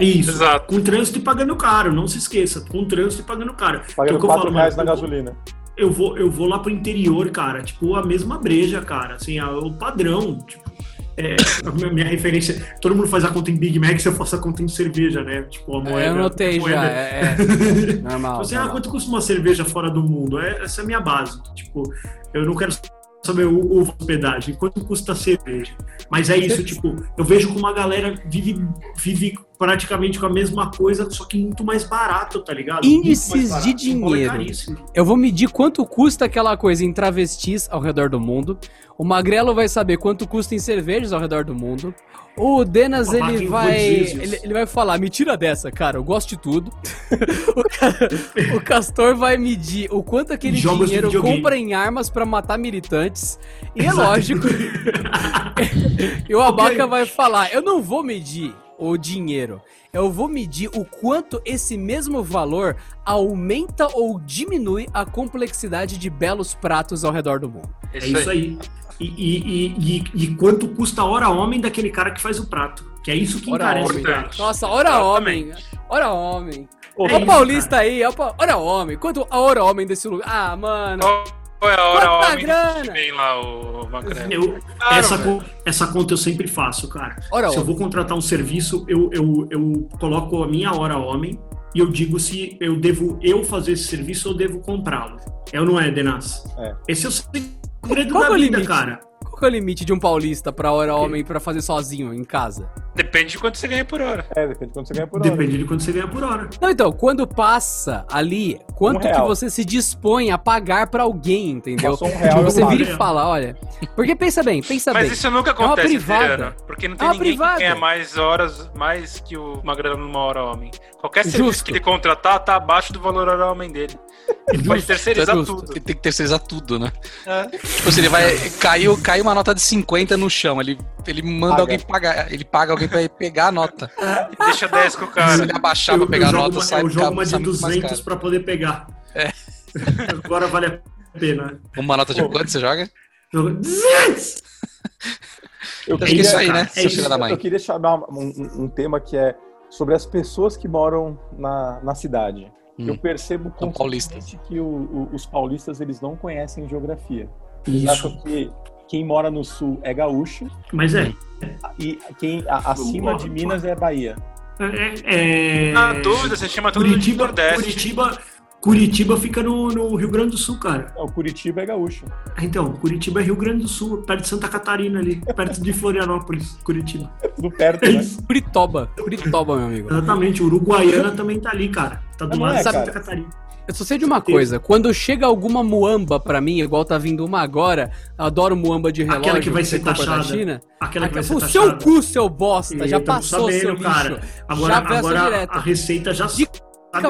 Isso. Exato. Com trânsito e pagando caro, não se esqueça. Com trânsito e pagando caro. É Pagando o que eu 4 falo, reais na gasolina. eu vou, eu vou lá pro interior, cara, tipo, a mesma breja, cara, assim, a- o padrão, tipo, é, a minha, minha referência, todo mundo faz a conta em Big Mac, se eu faço a conta em cerveja, né, tipo, a moeda. É, eu notei moeda. já. É, é. Normal. Você, ah, normal. quanto custa uma cerveja fora do mundo? É, essa é a minha base, tipo, eu não quero saber o, o hospedagem, quanto custa a cerveja. Mas é isso, tipo, eu vejo como a galera vive, vive praticamente com a mesma coisa, só que muito mais barato, tá ligado? Índices barato. de é dinheiro. Eu vou medir quanto custa aquela coisa em travestis ao redor do mundo. O Magrelo vai saber quanto custa em cervejas ao redor do mundo. O Denas, ele vai. Ele, ele vai falar: me tira dessa, cara, eu gosto de tudo. o, cara- o Castor vai medir o quanto aquele Jogos dinheiro compra em armas pra matar militantes. E é lógico. e o Abaca vai falar: eu não vou medir o dinheiro. Eu vou medir o quanto esse mesmo valor aumenta ou diminui a complexidade de belos pratos ao redor do mundo. É isso aí. E, e, e, e- e quanto custa a hora homem daquele cara que faz o prato? Que é isso que encarece homem. o prato. Nossa, ora Exatamente. homem. Ora homem. Ô, É o paulista aí, ó, pa- ora homem. Quanto a hora homem desse lugar? Ah, mano. Qual é a hora Quanta homem grana? que vem lá o Magrelo? Eu- Claro, essa, velho. essa conta eu sempre faço, cara. Ora Se eu vou contratar um serviço, eu, eu, eu coloco a minha hora homem e eu digo se eu devo eu fazer esse serviço ou devo comprá-lo. É ou não é, Denas? É. Esse é o segredo Qual da é o vida, limite? cara. Qual é o limite de um paulista pra hora homem pra fazer sozinho em casa? Depende de quanto você ganha por hora. É, depende de quanto você ganha por hora. Depende de quanto você ganha por hora. Não, então, quando passa ali, quanto Um que você se dispõe a pagar pra alguém, entendeu? Passou um real, Tipo, você vira e fala, olha. Porque pensa bem, pensa Mas bem. isso nunca É uma acontece, privada. Adriano, porque não tem É uma ninguém privada. que ganha mais horas, mais que o Magrelo numa hora homem. Qualquer Justo. serviço que ele contratar tá abaixo do valor hora homem dele. Ele pode terceirizar Justo. tudo. Ele tem que terceirizar tudo, né? É. Tipo assim, ele vai. Caiu, caiu uma nota de 50 no chão. Ele, ele manda Paga. alguém pagar. Ele paga alguém pra ir pegar a nota. Deixa 10 com o Se cara. ele abaixar eu, pra pegar a jogo nota, uma, sai eu jogo uma de muito mais 200 caro. pra poder pegar. É. Agora vale a pena. Uma nota de Pô. quanto você joga? Joga- Zzz! Eu Acho que é isso aí, né, é isso. da mãe? Eu queria chamar um, um- um tema que é sobre as pessoas que moram na, na cidade. Hum. Eu percebo constantemente que o- o- os paulistas eles não conhecem geografia. Eles Isso. acham que quem mora no sul é gaúcho Mas é. e quem a- acima de Minas é Bahia. é, é- Na dúvida, você chama tudo de Curitiba, Nordeste. Curitiba, Curitiba fica no, no Rio Grande do Sul, cara. O Curitiba é gaúcho. Então, Curitiba é Rio Grande do Sul, perto de Santa Catarina ali, perto de Florianópolis, Curitiba. É tudo perto, É né? Curitoba. Curitoba, meu amigo. Exatamente, Uruguaiana também tá ali, cara. Tá do Não lado é, de Santa cara. Catarina. Eu só sei de uma coisa, quando chega alguma muamba pra mim, igual tá vindo uma agora, adoro muamba de relógio. Aquela que vai ser você compra da taxada. China. Aquela que vai ser o taxada. seu cu, seu bosta, já Eu tô passou seu sabendo, lixo. cara. Agora, Já agora direto. a receita já Dica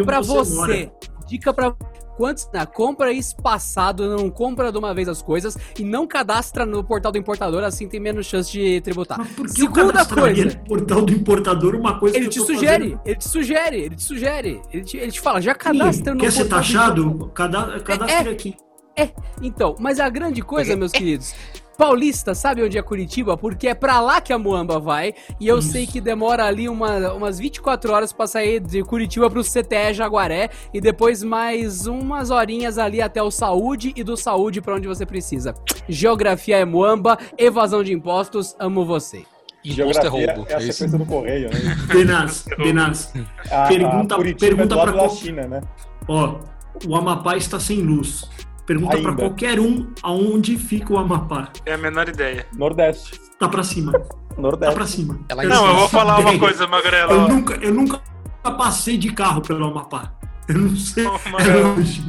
pra você você. mora. Dica pra. Quantos, na compra espaçado, não compra de uma vez as coisas e não cadastra no portal do importador, assim tem menos chance de tributar. Mas por que Segunda coisa. no portal do importador uma coisa Ele que te eu tô sugere, fazendo? ele te sugere, ele te sugere. Ele te, ele te fala, já cadastra no Quer ser portal do taxado? importador. Cada- Cadastre É, aqui. Então, mas a grande coisa, meus queridos, Paulista sabe onde é Curitiba? Porque é pra lá que a Muamba vai. E eu Isso. sei que demora ali uma- umas 24 horas pra sair de Curitiba pro CTE Jaguaré. E depois mais umas horinhas ali até o Saúde e do Saúde pra onde você precisa. Geografia é Muamba, evasão de impostos, amo você. Imposto é roubo. é a É isso. sequência do correio, né? Benas, Benas. A, Pergunta- a Curitiba pergunta é pra qual- China, né? Ó, o Amapá está sem luz. Pergunta Ainda. pra qualquer um aonde fica o Amapá. É a menor ideia. Nordeste. Tá pra cima. Tá Nordeste. pra cima. Ela Não, eu vou falar uma ideia. coisa, Magrela. Eu nunca, eu nunca passei de carro pelo Amapá. Eu não sei. É Magrela, longe.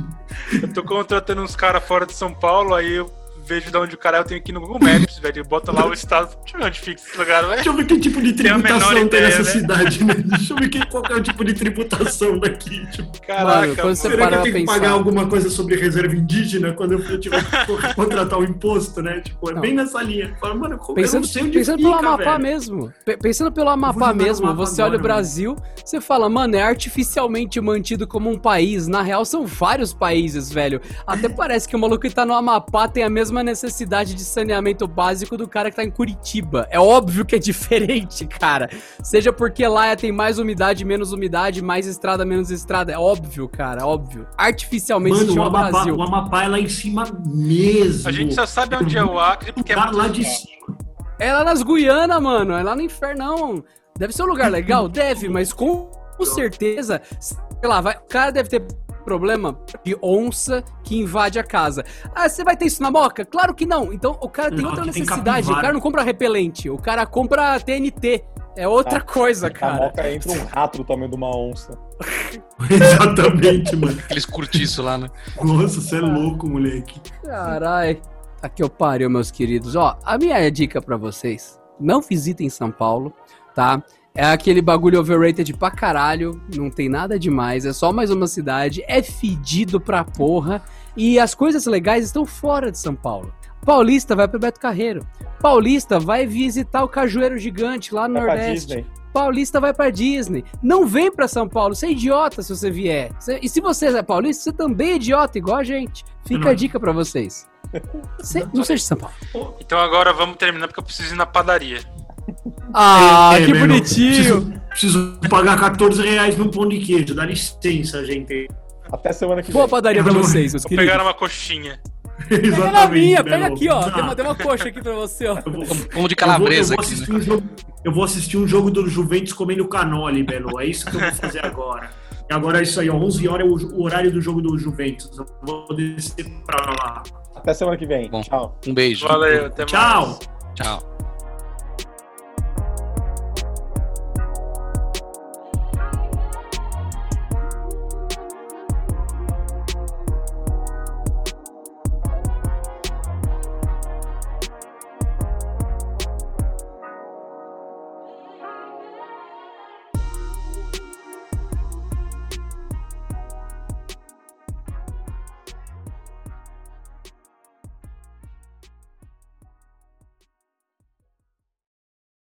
Eu tô contratando uns caras fora de São Paulo, aí eu vejo de onde o cara é, eu tenho que ir no Google Maps, velho. Bota lá o estado. Deixa eu ver onde fica esse lugar, velho. Deixa eu ver que tipo de tributação tem ideia, nessa né? cidade, né? Deixa eu ver que, qual que é o tipo de tributação daqui. Tipo, Caraca, Mano, quando você mano. será que eu tenho que pagar alguma coisa sobre reserva indígena quando eu tiver que contratar o imposto, né? Tipo, é Não. bem nessa linha. Fala, mano, como eu Pensando, não sei onde pensando fica, pelo Amapá velho. mesmo. Pe- Pensando pelo Amapá mesmo, você olha o agora, Brasil, você fala, mano, é artificialmente mantido como um país. Na real, são vários países, velho. Até parece que o maluco que tá no Amapá tem a mesma necessidade de saneamento básico do cara que tá em Curitiba. É óbvio que é diferente, cara. Seja porque lá tem mais umidade, menos umidade, mais estrada, menos estrada. É óbvio, cara, óbvio. Artificialmente Mano, o chama Amapá, Brasil. o Amapá é lá em cima mesmo. A gente só sabe onde é o Acre porque é Tá lá de cima. É lá nas Guianas, mano. É lá no Infernão. Deve ser um lugar legal? Deve, mas com certeza, sei lá, vai, o cara deve ter problema de onça que invade a casa. Ah, você vai ter isso na moca? Claro que não. Então o cara tem Não, outra aqui tem necessidade. O cara não compra repelente, o cara compra TNT. É outra Tá. coisa, A cara. moca entra um rato do tamanho de uma onça. Exatamente, mano. Aqueles curtiços lá, né? Nossa, você é louco, moleque. Carai. Aqui eu pariu, meus queridos. Ó, a minha dica pra vocês: não visitem São Paulo, tá? É aquele bagulho overrated pra caralho, não tem nada demais, é só mais uma cidade, é fedido pra porra e as coisas legais estão fora de São Paulo. Paulista vai pro Beto Carreiro. Paulista vai visitar o Cajueiro Gigante lá no Vai Nordeste. Paulista vai pra Disney. Não vem pra São Paulo, você é idiota se você vier. E se você é paulista, você também é idiota, igual a gente. Fica Não. a dica pra vocês. Cê- não seja de São Paulo. Então agora vamos terminar porque eu preciso ir na padaria. Ah, É, que meu, bonitinho. Preciso, preciso pagar 14 reais num pão de queijo. Dá licença, gente. Até semana que Boa vem. padaria pra vocês, meus Vou queridos. pegar uma coxinha. Pega na minha, pega aqui, ó. Ah, Tem uma, tem uma coxa aqui pra você, ó. vou- Como de eu vou- calabresa eu vou aqui, assistir né? um jogo, eu vou assistir um jogo do Juventus comendo canole, Belo. É isso que eu vou fazer agora. E agora é isso aí, ó. 11 horas é o, o horário do jogo do Juventus. Eu vou descer pra lá. Até semana que vem. Bom. Tchau. Um beijo. Valeu, até mais. Tchau! Tchau.